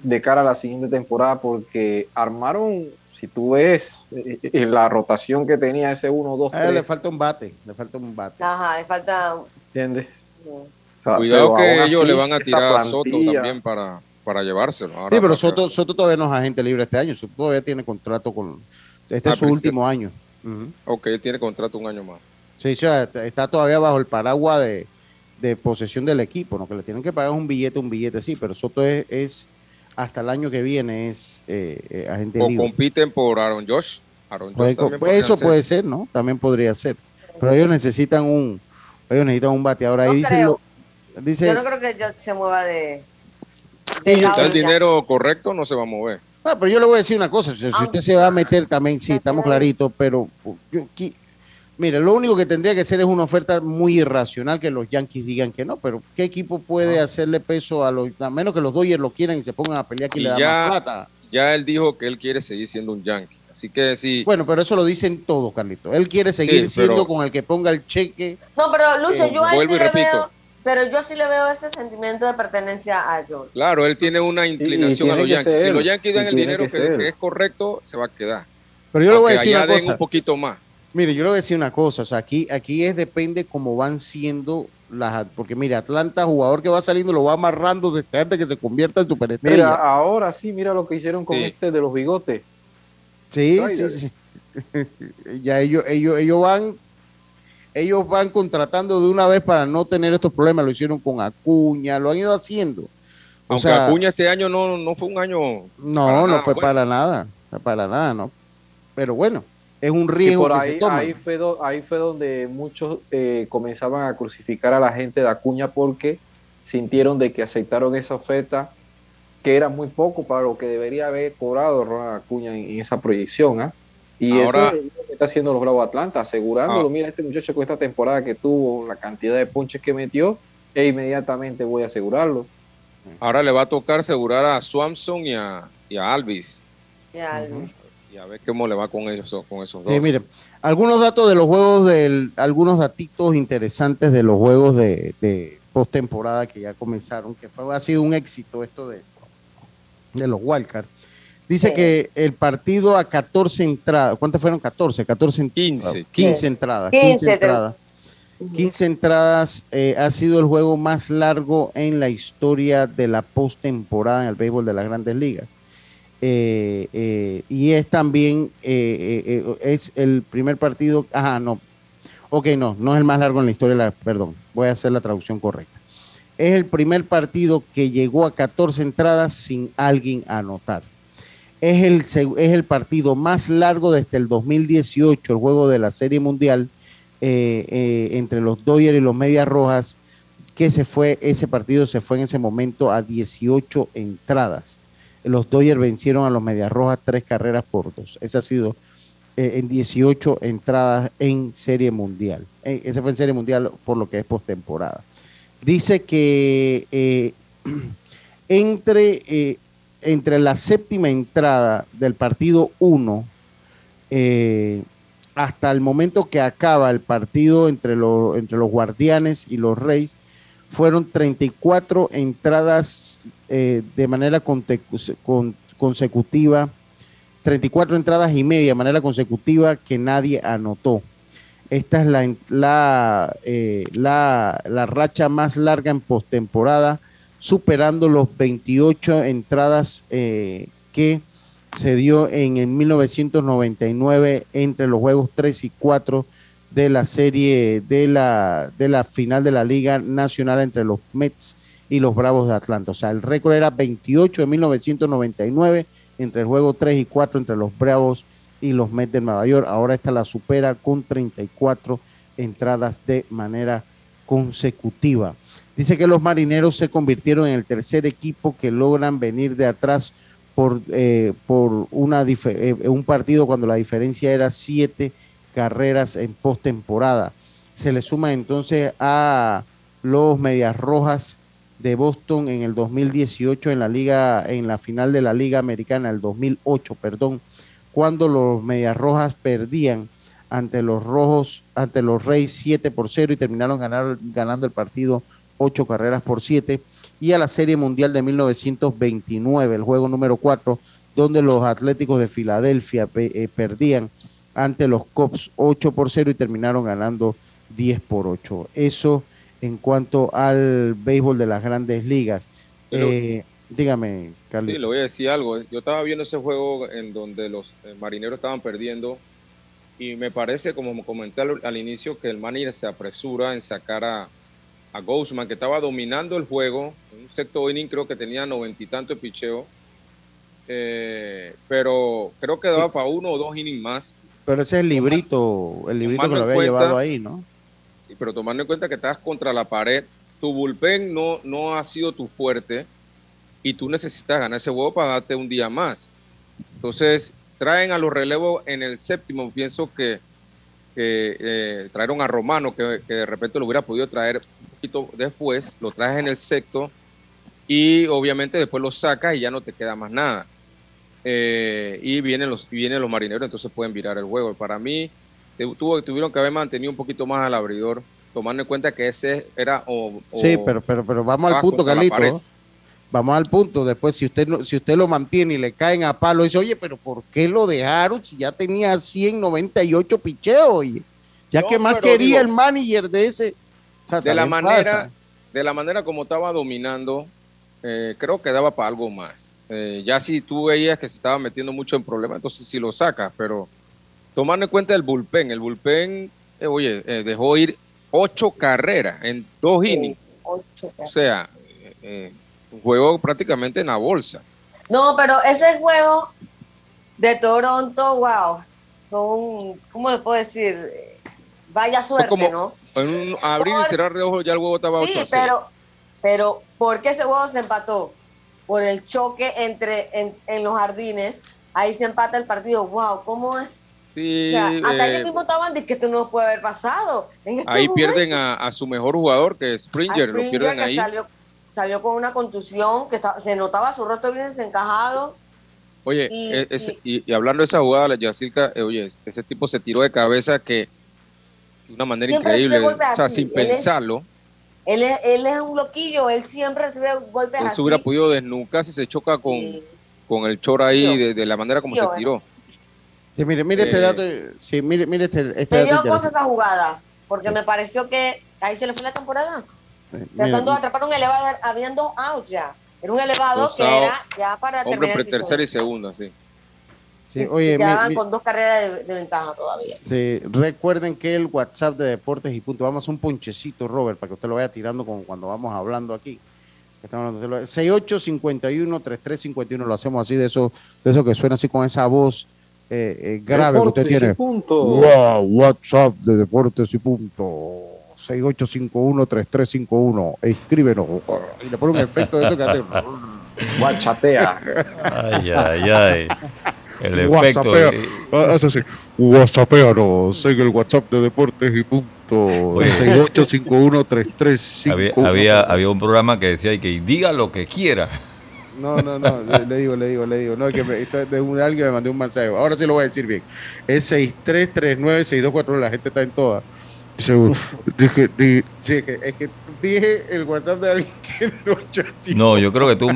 de cara a la siguiente temporada? Porque armaron, si tú ves eh, la rotación que tenía ese 1, 2, A él le 3, falta un bate, le falta un bate. Ajá, le falta. ¿entiendes? sí. Sea, Cuidado que ellos así, le van a tirar a Soto también para, para llevárselo. Ahora, Sí, pero para- Soto, Soto todavía no es agente libre este año. Soto todavía tiene contrato con. Este Ah, es su pero último año. Ujú. Ok, él tiene contrato un año más. Sí, o sea, está- todavía bajo el paraguas de, de posesión del equipo, ¿no? Que le tienen que pagar un billete, un billete, sí, pero Soto es, es hasta el año que viene es eh, eh, agente O libre. compiten por Aaron Josh. Aaron Josh pues eso ser. puede ser, ¿no? También podría ser. Pero ellos necesitan un, ellos necesitan un bateador. Ahí No dice, creo. lo- dice Yo no creo que yo se mueva de. Sí, de lado Está el dinero correcto, no se va a mover. Ah, pero yo le voy a decir una cosa, si, si Ah. usted se va a meter también, sí, estamos claritos, pero yo, qui- mire, lo único que tendría que ser es una oferta muy irracional que los Yankees digan que no, pero ¿qué equipo puede hacerle peso a los, a menos que los Dodgers lo quieran y se pongan a pelear que Y le da ya- más plata? Ya él dijo que él quiere seguir siendo un Yankee. Así que sí, Bueno, pero eso lo dicen todos, Carlito. Él quiere seguir Sí, siendo pero- con el que ponga el cheque. No, pero Lucho, Eh, yo ahí sí vuelvo y le repito. veo. Pero yo sí le veo ese sentimiento de pertenencia a George. claro, él tiene una inclinación y a los Yankees. Si los Yankees dan el dinero que que, ser. que es correcto, se va a quedar. Pero yo le voy a decir una cosa. un poquito más. Mire, yo le voy a decir una cosa, o sea, aquí, aquí es depende cómo van siendo las, porque mire, Atlanta, jugador que va saliendo, lo va amarrando desde antes que se convierta en superestrella. Mira, ahora sí, mira lo que hicieron con Sí. este de los bigotes. sí, Ay, sí, sí. [laughs] ya ellos, ellos, ellos van, ellos van contratando de una vez para no tener estos problemas. Lo hicieron con Acuña, lo han ido haciendo. O Aunque sea, Acuña este año no, no fue un año. no, no nada fue bueno. para nada, no para nada, ¿no? Pero bueno, es un riesgo por que ahí, se toma. ahí, fue do- ahí fue donde muchos eh, comenzaban a crucificar a la gente de Acuña porque sintieron de que aceptaron esa oferta que era muy poco para lo que debería haber cobrado Ronald Acuña en, en esa proyección. ¿ah? Y Ahora- eso es lo que está haciendo los Bravos de Atlanta, asegurándolo. Ah. Mira, este muchacho con esta temporada que tuvo, la cantidad de ponches que metió, e inmediatamente voy a asegurarlo. Ahora le va a tocar asegurar a Swanson y a, y a Alvis. Y a ver cómo le va con ellos con esos dos. Sí, mire, algunos datos de los juegos, del, algunos datitos interesantes de los juegos de, de postemporada que ya comenzaron, que fue, ha sido un éxito esto de, de los Wildcards. Dice Sí. que el partido a 14 entradas, ¿cuántas fueron? 14, 14 en- 15. 15 Sí. entradas. 15, 15 entradas. 15 entradas eh, ha sido el juego más largo en la historia de la postemporada en el béisbol de las grandes ligas. Eh, eh, y es también eh, eh, eh, es el primer partido, ajá, no, ok, no, no es el más largo en la historia, de la, perdón, voy a hacer la traducción correcta. Es el primer partido que llegó a 14 entradas sin alguien anotar. Es el, es el partido más largo desde el 2018, el juego de la Serie Mundial eh, eh, entre los Dodgers y los Medias Rojas, que se fue, ese partido se fue en ese momento a 18 entradas. Los Dodgers vencieron a los Medias Rojas tres carreras por dos. Ese ha sido eh, en 18 entradas en Serie Mundial. Eh, ese fue en Serie Mundial por lo que es postemporada. Dice que [clears throat] entre, entre la séptima entrada del partido 1 eh, hasta el momento que acaba el partido entre, los entre los guardianes y los reyes, fueron 34 entradas eh, de manera consecutiva, 34 entradas y media de manera consecutiva que nadie anotó. Esta es la, la, eh, la, la racha más larga en postemporada, superando los 28 entradas eh, que se dio en el 1999 entre los juegos 3 y 4 de la serie de la, de la final de la Liga Nacional entre los Mets y los Bravos de Atlanta. O sea, el récord era 28 de 1999 entre el juego 3 y 4 entre los Bravos y los Mets de Nueva York. Ahora esta la supera con 34 entradas de manera consecutiva. Dice que los marineros se convirtieron en el tercer equipo que logran venir de atrás por, eh, por una eh, un partido cuando la diferencia era siete carreras en postemporada. Se le suma entonces a los Medias Rojas de Boston en el 2018 en la liga en la final de la Liga Americana el 2008, perdón, cuando los Medias Rojas perdían ante los Rojos, ante los Reyes 7 por 0 y terminaron ganar, ganando el partido 8 carreras por 7 y a la Serie Mundial de 1929, el juego número 4, donde los Atléticos de Filadelfia eh, perdían ante los Cops 8 por 0 y terminaron ganando 10 por 8. Eso en cuanto al béisbol de las grandes ligas. Eh, dígame, Carlos. Sí, le voy a decir algo. Yo estaba viendo ese juego en donde los eh, marineros estaban perdiendo y me parece, como comenté al, inicio, que el manager se apresura en sacar a, a que estaba dominando el juego. En un sexto inning creo que tenía noventa y tanto de picheo. Eh, pero creo que daba para uno o dos innings más. Pero ese es el librito, el librito que lo había llevado ahí, ¿no? Sí, pero tomando en cuenta que estás contra la pared, tu bullpen no, no ha sido tu fuerte y tú necesitas ganar ese juego para darte un día más. Entonces, traen a los relevos en el séptimo. Pienso que, eh, trajeron a Romano, que, de repente lo hubiera podido traer poquito después, lo traes en el sexto y obviamente después lo sacas y ya no te queda más nada. Eh, y vienen los, vienen los marineros, entonces pueden virar el juego. Para mí, tuvo, tuvieron que haber mantenido un poquito más al abridor, tomando en cuenta que ese era... sí, pero, pero, pero vamos al punto, Carlito. Vamos al punto. Después, si usted, si usted lo mantiene y le caen a palo, dice, oye, pero ¿por qué lo dejaron si ya tenía 198 picheos? Ya que más quería el manager de ese. De, la manera, de la manera como estaba dominando, eh, creo que daba para algo más. Eh, ya si tú veías que se estaba metiendo mucho en problemas, entonces sí lo sacas, pero tomando en cuenta el bullpen, el bullpen, eh, oye, dejó ir ocho carreras en dos innings. O sea, un juego prácticamente en la bolsa. No, pero ese juego de Toronto, wow, son, ¿cómo le puedo decir? Vaya suerte, ¿no? En un abrir y cerrar de ojos ya el juego estaba 8 sí, pero, pero ¿por qué ese juego se empató? Por el choque entre en, los jardines, ahí se empata el partido. Wow, ¿cómo es? Sí, hasta ellos eh, mismos estaban diciendo que esto no puede haber pasado. Este ahí pierden a, su mejor jugador, que es Springer, lo pierden ahí salió con una contusión, que se notaba su rostro bien desencajado. Oye, e, y, hablando de esa jugada, la Yacirca, eh, oye, ese tipo se tiró de cabeza que de una manera increíble, o sea, sin pensarlo. él, es, él es un loquillo, él siempre recibe golpes él se hubiera podido desnucar si se choca con, con el chor ahí de, la manera como se tiró. Sí, mire, mire este eh, dato, sí, mire, mire este, este me dio cosa esa jugada, porque me pareció que ahí se le fue la temporada. Tratando de atrapar un elevador, habían dos outs ya. Era un elevado que era ya para Hombre terminar. tercera y segunda, sí. Sí, oye, quedaban con dos carreras de, ventaja todavía. Sí, recuerden que el WhatsApp de Deportes y Punto, vamos a un ponchecito, Robert, para que usted lo vaya tirando como cuando vamos hablando aquí. 6851-3351, lo hacemos así, de eso, de eso que suena así con esa voz eh, eh, grave que usted tiene. Punto. Wow, WhatsApp de Deportes y Punto. 6851-3351. Escríbenos. Y le pone un efecto de eso que hace. [laughs] Guachatea. [laughs] Ay, ay, ay. El efecto. Ah, eso sí. WhatsAppeanos en el WhatsApp de Deportes y punto. 6851-3351. Había, había, había un programa que decía que diga lo que quiera. No, no, no, le, digo, le digo, le digo. No, es que me, de un, alguien me mandó un mensaje. Ahora sí lo voy a decir bien. Es 6339-6241. La gente está en todas. Seguro. Dije, dije, sí, que, es que dije el WhatsApp de alguien que [laughs] no chateó. No, yo creo que tú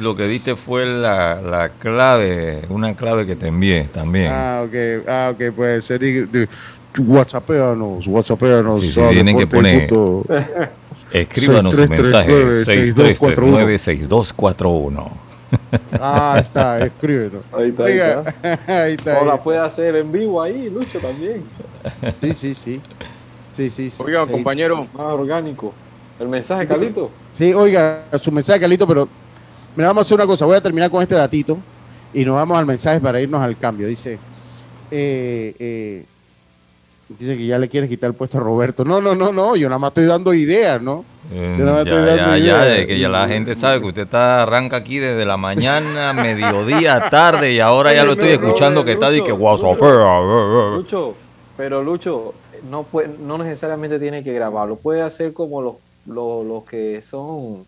lo que diste fue la, la clave, una clave que te envié también. Ah, ok, ah, ok, puede ser. Dije, dije, WhatsAppeanos, WhatsAppeanos. Sí, sí, a tienen que poner-. [laughs] Escríbanos su mensaje 6339-6241. 6339-6241. Ah, está, [laughs] escríbenos. Ahí está, Oiga, ahí está. O la ahí. puede hacer en vivo ahí, Lucho, también. Sí, sí, sí. Sí, sí, sí. Oiga, sí. compañero, Más orgánico. El mensaje, Carlito. Sí, oiga, su mensaje, Carlito, pero mira, vamos a hacer una cosa. Voy a terminar con este datito y nos vamos al mensaje para irnos al cambio. Dice, eh, eh, dice que ya le quieres quitar el puesto a Roberto. No, no, no, no. Yo nada más estoy dando ideas, ¿no? Yo nada más ya, estoy dando ya, ya, ideas. de que ya la gente sabe que usted está arranca aquí desde la mañana, [laughs] mediodía, tarde y ahora ya lo estoy escuchando que está y que. Lucho, pero Lucho, no, puede, no necesariamente tiene que grabarlo. Puede hacer como los, los, los que son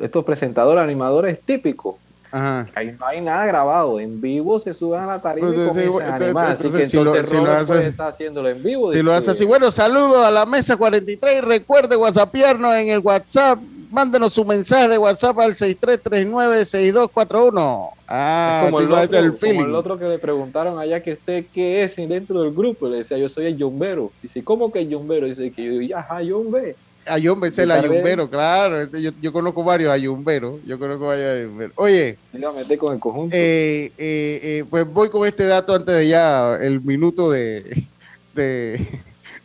estos presentadores, animadores típicos. Ajá. Ahí no hay nada grabado. En vivo se suben a la tarima y Entonces, comienzan a entonces. Así que entonces, si lo- entonces si lo hace- puede estar haciéndolo en vivo. Si lo hace así, bueno, saludos a la mesa 43. Recuerde whatsappearnos en el WhatsApp. Mándenos su mensaje de WhatsApp al 6339-6241. Ah, Es como, el otro, el como el otro que le preguntaron allá que usted qué es dentro del grupo. Le decía, yo soy el yombero. Dice, ¿cómo que el yombero? Dice que yo, y, ajá, yombe. Ayumbe es el ayumbero, claro. Yo, yo conozco varios ayumberos. Yo conozco varios ayumberos. Oye, Me iba a meter con el conjunto. eh, eh, eh, pues voy con este dato antes de ya el minuto de, [laughs] de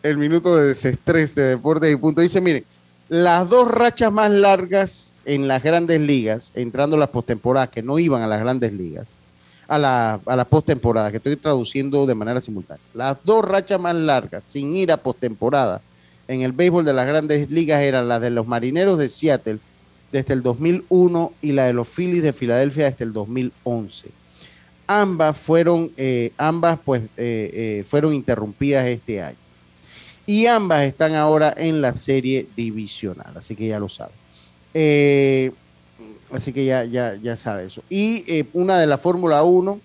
el minuto de desestrés de deportes y punto. Dice, miren, las dos rachas más largas en las grandes ligas, entrando a las postemporadas, que no iban a las grandes ligas, a la, a la postemporada, que estoy traduciendo de manera simultánea. Las dos rachas más largas sin ir a postemporada en el béisbol de las grandes ligas eran las de los Marineros de Seattle desde el 2001 y la de los Phillies de Filadelfia desde el 2011. Ambas fueron, eh, ambas pues, eh, eh, fueron interrumpidas este año. Y ambas están ahora en la serie divisional, así que ya lo saben. Eh, así que ya, ya, ya sabe eso. Y eh, una de la Fórmula 1,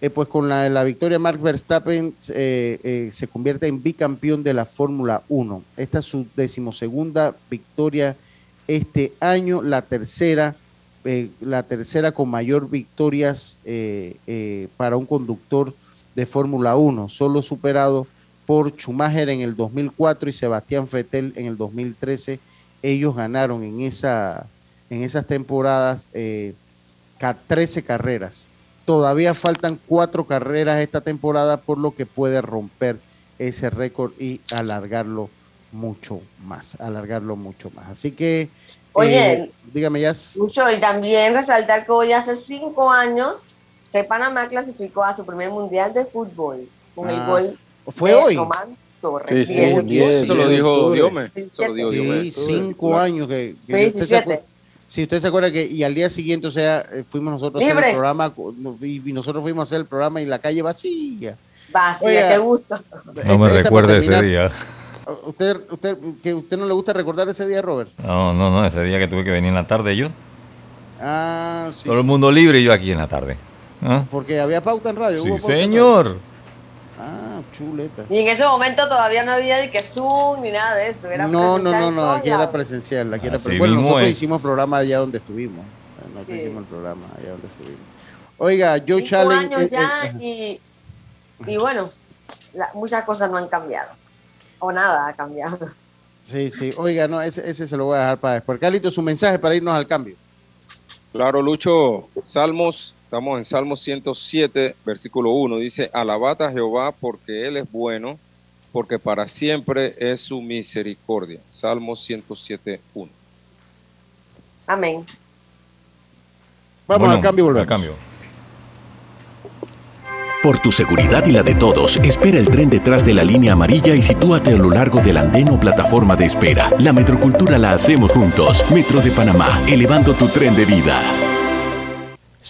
eh, pues con la, la victoria Mark Verstappen se convierte en bicampeón de la Fórmula 1. Esta es su decimosegunda victoria este año, la tercera, la tercera con mayor victorias para un conductor de Fórmula 1, solo superado por Schumacher en el 2004 y Sebastián Vettel en el 2013. Ellos ganaron en, esa, en esas temporadas eh, ca- 13 carreras. Todavía faltan cuatro carreras esta temporada, por lo que puede romper ese récord y alargarlo mucho más, alargarlo mucho más. Así que, Oye. eh, dígame ya. Mucho, y también resaltar que hoy hace cinco años que Panamá clasificó a su primer mundial de fútbol con el Ah, gol ¿Fue de hoy? Román Torres. Sí, sí, Diez. diez, eso lo dijo. Diome. Eso lo dijo Sí, Diome. cinco años que, usted se 17. acuer- si usted se acuerda que y al día siguiente, o sea, eh, fuimos nosotros a hacer el programa y, nosotros fuimos a hacer el programa y la calle vacía. Vacía, Oiga. qué gusto. No me recuerde ese día. Usted, usted, que usted no le gusta recordar ese día, Robert. No, no, no, ese día que tuve que venir en la tarde yo. Ah, sí. Todo el mundo libre y yo aquí en la tarde. ¿Ah? Porque había pauta en radio. Sí, hubo señor. Ah, chuleta. Y en ese momento todavía no había de que Zoom ni nada de eso. Era No, no, presencial no, no, aquí era presencial. Aquí era Así pre- bueno, nosotros es. hicimos programa allá donde estuvimos. Nosotros Sí. hicimos el programa allá donde estuvimos. Oiga, Joe Cinco Challenge. años eh, ya eh, y, y bueno, la- muchas cosas no han cambiado. O nada ha cambiado. Sí, sí. Oiga, no, ese, ese se lo voy a dejar para después. Carlito, su mensaje para irnos al cambio. Claro, Lucho, Salmos, estamos en Salmos 107, versículo 1, dice, alabad a Jehová porque Él es bueno, porque para siempre es su misericordia. Salmos 107, 1. Amén. Vamos Bueno, al cambio y volvemos. Al cambio. Por tu seguridad y la de todos, espera el tren detrás de la línea amarilla y sitúate a lo largo del andén o plataforma de espera. La metrocultura la hacemos juntos. Metro de Panamá, elevando tu tren de vida.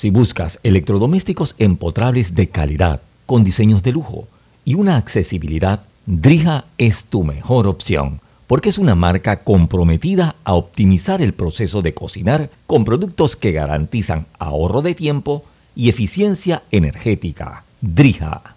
Si buscas electrodomésticos empotrables de calidad, con diseños de lujo y una accesibilidad, Drija es tu mejor opción, porque es una marca comprometida a optimizar el proceso de cocinar con productos que garantizan ahorro de tiempo y eficiencia energética. Drija.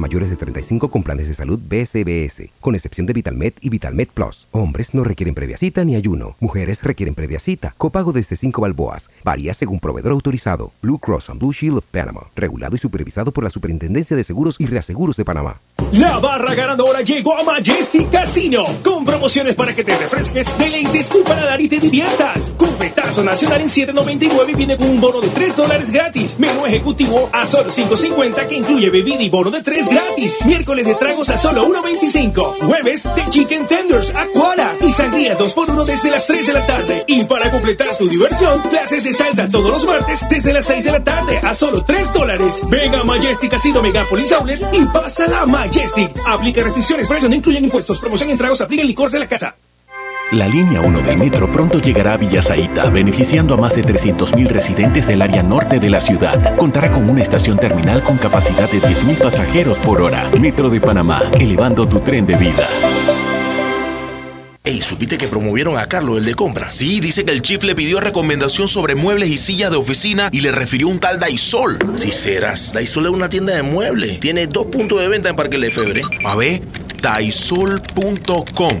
mayores de 35 con planes de salud BCBS, con excepción de VitalMed y VitalMed Plus. Hombres no requieren previa cita ni ayuno. Mujeres requieren previa cita. Copago desde 5 balboas. Varía según proveedor autorizado. Blue Cross and Blue Shield of Panama. Regulado y supervisado por la Superintendencia de Seguros y Reaseguros de Panamá. La barra ganadora llegó a Majestic Casino con promociones para que te refresques, deleites tu paladar y te diviertas. Cupetazo nacional en 7.99 viene con un bono de 3 dólares gratis. Menú ejecutivo a solo 5.50 que incluye bebida y bono de 3 gratis. Miércoles de tragos a solo 1.25. Jueves de chicken tenders, aquara y sangría 2x1 desde las 3 de la tarde. Y para completar tu diversión, clases de salsa todos los martes desde las 6 de la tarde a solo 3 dólares. Venga a Majestic Casino Megapolis Outlet y pasa la Majestic. Aplica restricciones, precios no incluyen impuestos. Promoción en tragos, aplica el licor de la casa. La línea 1 del metro pronto llegará a Villasaita, beneficiando a más de 300.000 residentes del área norte de la ciudad. Contará con una estación terminal con capacidad de 10.000 pasajeros por hora. Metro de Panamá, elevando tu tren de vida. Ey, ¿supiste que promovieron a Carlos, el de compra? Sí, dice que el chief le pidió recomendación sobre muebles y sillas de oficina y le refirió un tal Daisol. Si serás, Daisol es una tienda de muebles. Tiene dos puntos de venta en Parque Lefebvre. A ver, daisol.com.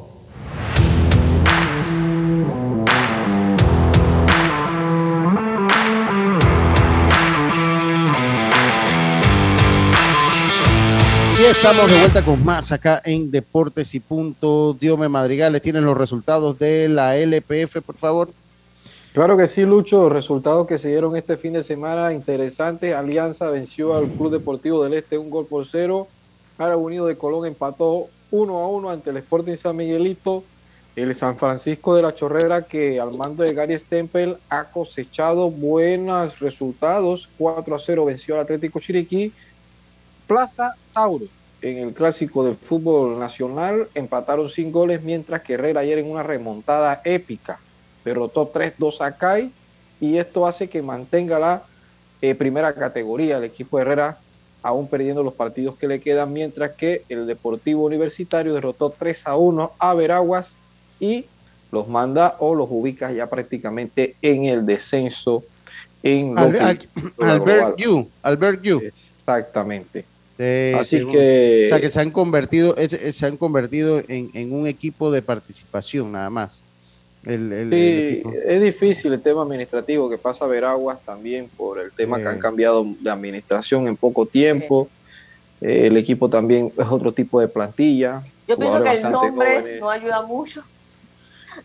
Y estamos de vuelta con más acá en Deportes y Punto. Diome Madrigales, ¿tienen los resultados de la LPF, por favor? Claro que sí, Lucho. Resultados que se dieron este fin de semana interesantes. Alianza venció al Club Deportivo del Este un gol por cero. Árabe Unido de Colón empató uno a uno ante el Sporting San Miguelito. El San Francisco de la Chorrera, que al mando de Gary Stempel ha cosechado buenos resultados. 4 a 0 venció al Atlético Chiriquí. Plaza Tauro en el clásico del fútbol nacional empataron sin goles, mientras que Herrera ayer en una remontada épica derrotó 3-2 a CAI y esto hace que mantenga la eh, primera categoría el equipo de Herrera aún perdiendo los partidos que le quedan, mientras que el Deportivo Universitario derrotó 3 a 1 a Veraguas y los manda o los ubica ya prácticamente en el descenso en Albert global. Yu, Albert Yu. Exactamente. Sí, Así según- que- O sea, que se han convertido, es- es- se han convertido en, en un equipo de participación, nada más. El, Sí, es difícil el tema administrativo que pasa a Veraguas también por el tema Sí. que han cambiado de administración en poco tiempo. Eh, el equipo también es otro tipo de plantilla. Yo pienso que el nombre jóvenes. no ayuda mucho.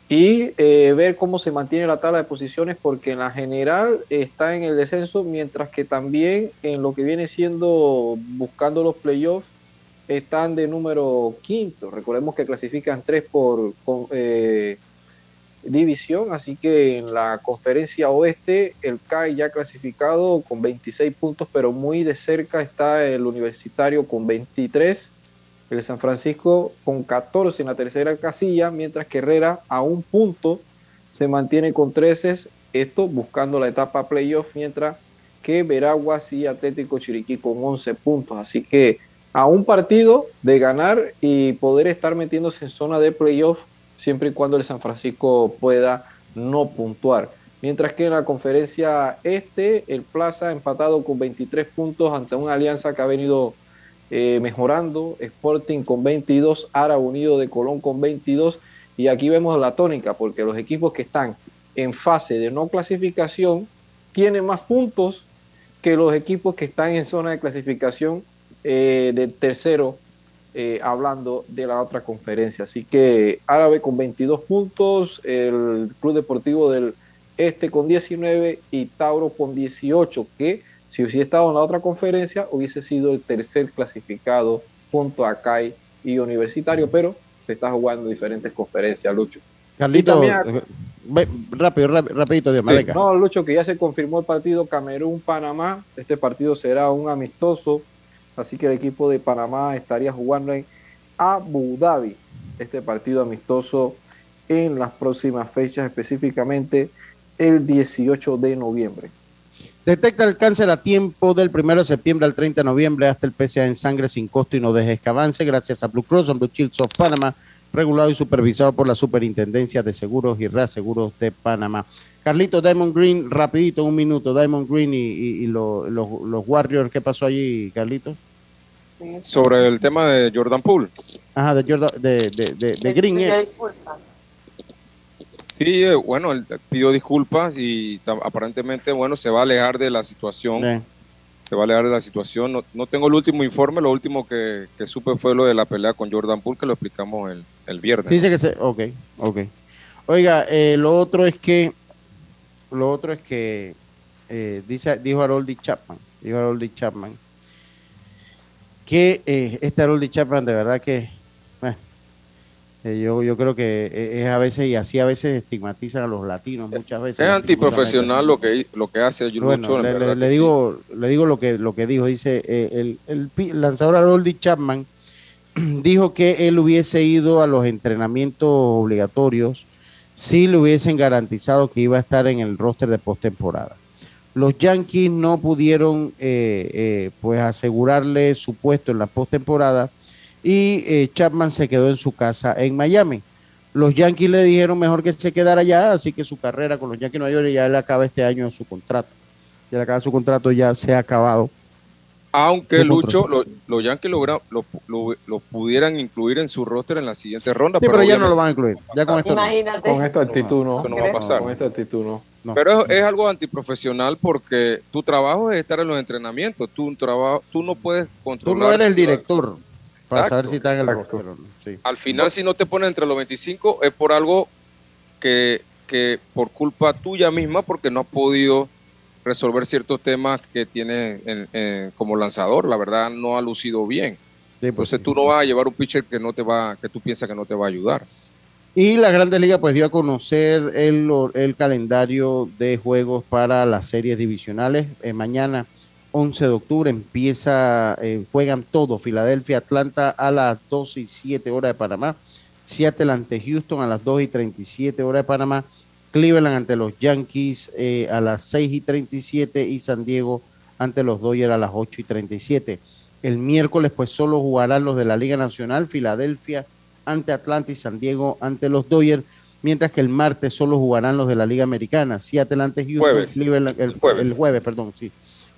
Y eh, ver cómo se mantiene la tabla de posiciones, porque en la general está en el descenso, mientras que también en lo que viene siendo buscando los playoffs están de número quinto. Recordemos que clasifican tres por eh, división, así que en la conferencia oeste el CAI ya clasificado con 26 puntos, pero muy de cerca está el universitario con 23, el San Francisco con 14 en la tercera casilla, mientras que Herrera a un punto se mantiene con 13, esto buscando la etapa playoff, mientras que Veraguas y Atlético Chiriquí con 11 puntos, así que a un partido de ganar y poder estar metiéndose en zona de playoff siempre y cuando el San Francisco pueda no puntuar. Mientras que en la conferencia este, el Plaza empatado con 23 puntos ante una alianza que ha venido eh, mejorando, Sporting con 22, Ara Unido de Colón con 22, y aquí vemos la tónica, porque los equipos que están en fase de no clasificación tienen más puntos que los equipos que están en zona de clasificación eh, de tercero eh, hablando de la otra conferencia. Así que Árabe con 22 puntos, el Club Deportivo del Este con 19 y Tauro con 18, que si hubiese estado en la otra conferencia hubiese sido el tercer clasificado junto a CAI y Universitario, pero se está jugando en diferentes conferencias, Lucho. Carlito, eh, rápido, rapidito, Dios, No, Lucho, que ya se confirmó el partido Camerún-Panamá. Este partido será un amistoso Así que el equipo de Panamá estaría jugando en Abu Dhabi este partido amistoso en las próximas fechas, específicamente el 18 de noviembre. Detecta el cáncer a tiempo del 1 de septiembre al 30 de noviembre hasta el PSA en sangre sin costo y no dejes que avance gracias a Blue Cross and Blue Shields of Panama, regulado y supervisado por la Superintendencia de Seguros y Reaseguros de Panamá. Carlito, Diamond Green, rapidito, un minuto, Diamond Green y, los, los Warriors, ¿qué pasó allí, Carlito? Sobre el tema de Jordan Poole. Ajá, de, Jordan, de, de, de, Green. Eh. Sí, eh, bueno, él pidió disculpas y aparentemente, bueno, se va a alejar de la situación. Se va a alejar de la situación. No, no tengo el último informe, lo último que, que, supe fue lo de la pelea con Jordan Poole, que lo explicamos el, el viernes. Dice que se. Ok, ok. Oiga, eh, lo otro es que. Lo otro es que. Eh, dice, dijo Haroldi Chapman. Dijo Haroldi Chapman que eh, este Harold Chapman de verdad que eh, yo, yo creo que e, es a veces y así a veces estigmatizan a los latinos muchas veces. Es antiprofesional lo que lo que hace bueno, le, digo le digo lo que lo que dijo. Dice eh, el, el, lanzador Harold Chapman [clears throat] dijo que él hubiese ido a los entrenamientos obligatorios si le hubiesen garantizado que iba a estar en el roster de postemporada. Los Yankees no pudieron eh, eh, pues asegurarle su puesto en la postemporada y eh, Chapman se quedó en su casa en Miami. Los Yankees le dijeron mejor que se quedara allá, así que su carrera con los Yankees de Nueva York ya le acaba este año su contrato. Ya le acaba su contrato, ya se ha acabado. Aunque Lucho, los Yankees lo, lo, pudieran incluir en su roster en la siguiente ronda. Sí, pero, ya no lo van a incluir. Ya con, con esta actitud no. no va a pasar. Con esta actitud no. Pero es, algo antiprofesional porque tu trabajo es estar en los entrenamientos. Tú, un trabajo, tú no puedes controlar. Tú no eres el director para saber si está en el roster. Al final, si no te pones entre los 25, es por algo que, que por culpa tuya misma, porque no has podido resolver ciertos temas que tienes como lanzador. La verdad, no ha lucido bien. Pues Entonces tú no vas a llevar un pitcher que no te va, que tú piensas que no te va a ayudar. Y la Grande Liga pues dio a conocer el, el calendario de juegos para las series divisionales. Eh, mañana, 11 de octubre, empieza, eh, juegan todos, Filadelfia, Atlanta a las 2 y 7 horas de Panamá, Seattle ante Houston a las 2 y 37 horas de Panamá, Cleveland ante los Yankees eh, a las 6 y 37 y San Diego ante los Dodgers a las 8 y 37. El miércoles pues solo jugarán los de la Liga Nacional, Filadelfia, ante Atlanta y San Diego ante los Dodgers, mientras que el martes solo jugarán los de la Liga Americana, Seattle ante Houston, el, jueves. perdón, sí,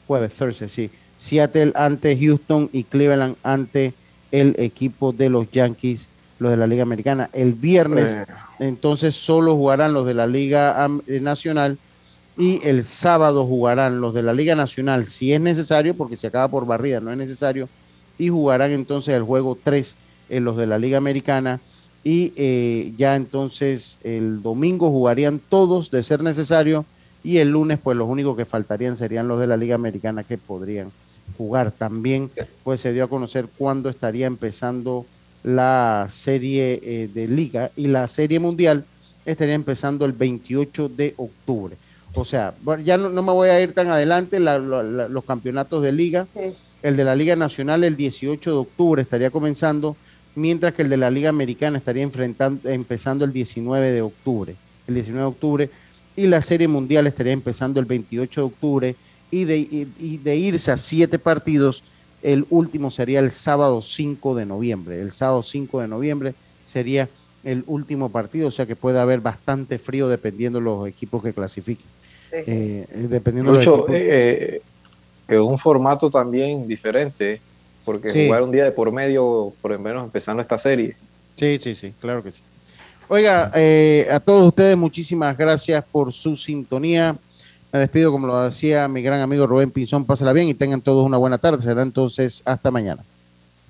jueves, Thursday, sí, Seattle ante Houston y Cleveland ante el equipo de los Yankees, los de la Liga Americana. El viernes, eh. entonces, solo jugarán los de la Liga eh, Nacional y el sábado jugarán los de la Liga Nacional, si es necesario, porque se acaba por barrida, no es necesario, y jugarán entonces el juego 3 en los de la Liga Americana y eh, ya entonces el domingo jugarían todos de ser necesario y el lunes pues los únicos que faltarían serían los de la Liga Americana que podrían jugar. También pues se dio a conocer cuándo estaría empezando la serie eh, de liga y la serie mundial estaría empezando el 28 de octubre. O sea, ya no, me voy a ir tan adelante, los campeonatos de liga. El de la Liga Nacional el 18 de octubre estaría comenzando, mientras que el de la Liga Americana estaría enfrentando, empezando el 19 de octubre. El 19 de octubre. Y la Serie Mundial estaría empezando el 28 de octubre. Y de, y de irse a siete partidos, el último sería el sábado 5 de noviembre. El sábado 5 de noviembre sería el último partido, o sea que puede haber bastante frío dependiendo de los equipos que clasifiquen. Eh, dependiendo de los eh, eh, un formato también diferente, porque jugar un día de por medio, por lo menos empezando esta serie. Sí, sí, sí, claro que sí. Oiga, a todos ustedes muchísimas gracias por su sintonía. Me despido, como lo decía mi gran amigo Rubén Pinzón. Pásala bien y tengan todos una buena tarde. Será entonces hasta mañana.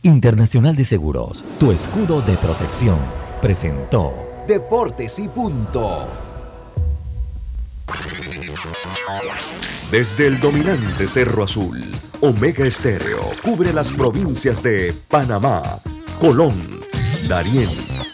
Internacional de Seguros, tu escudo de protección, presentó Deportes y Punto. Desde el dominante Cerro Azul, Omega Estéreo cubre las provincias de Panamá, Colón, Darién,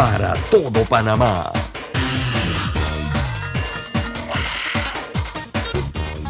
para todo Panamá.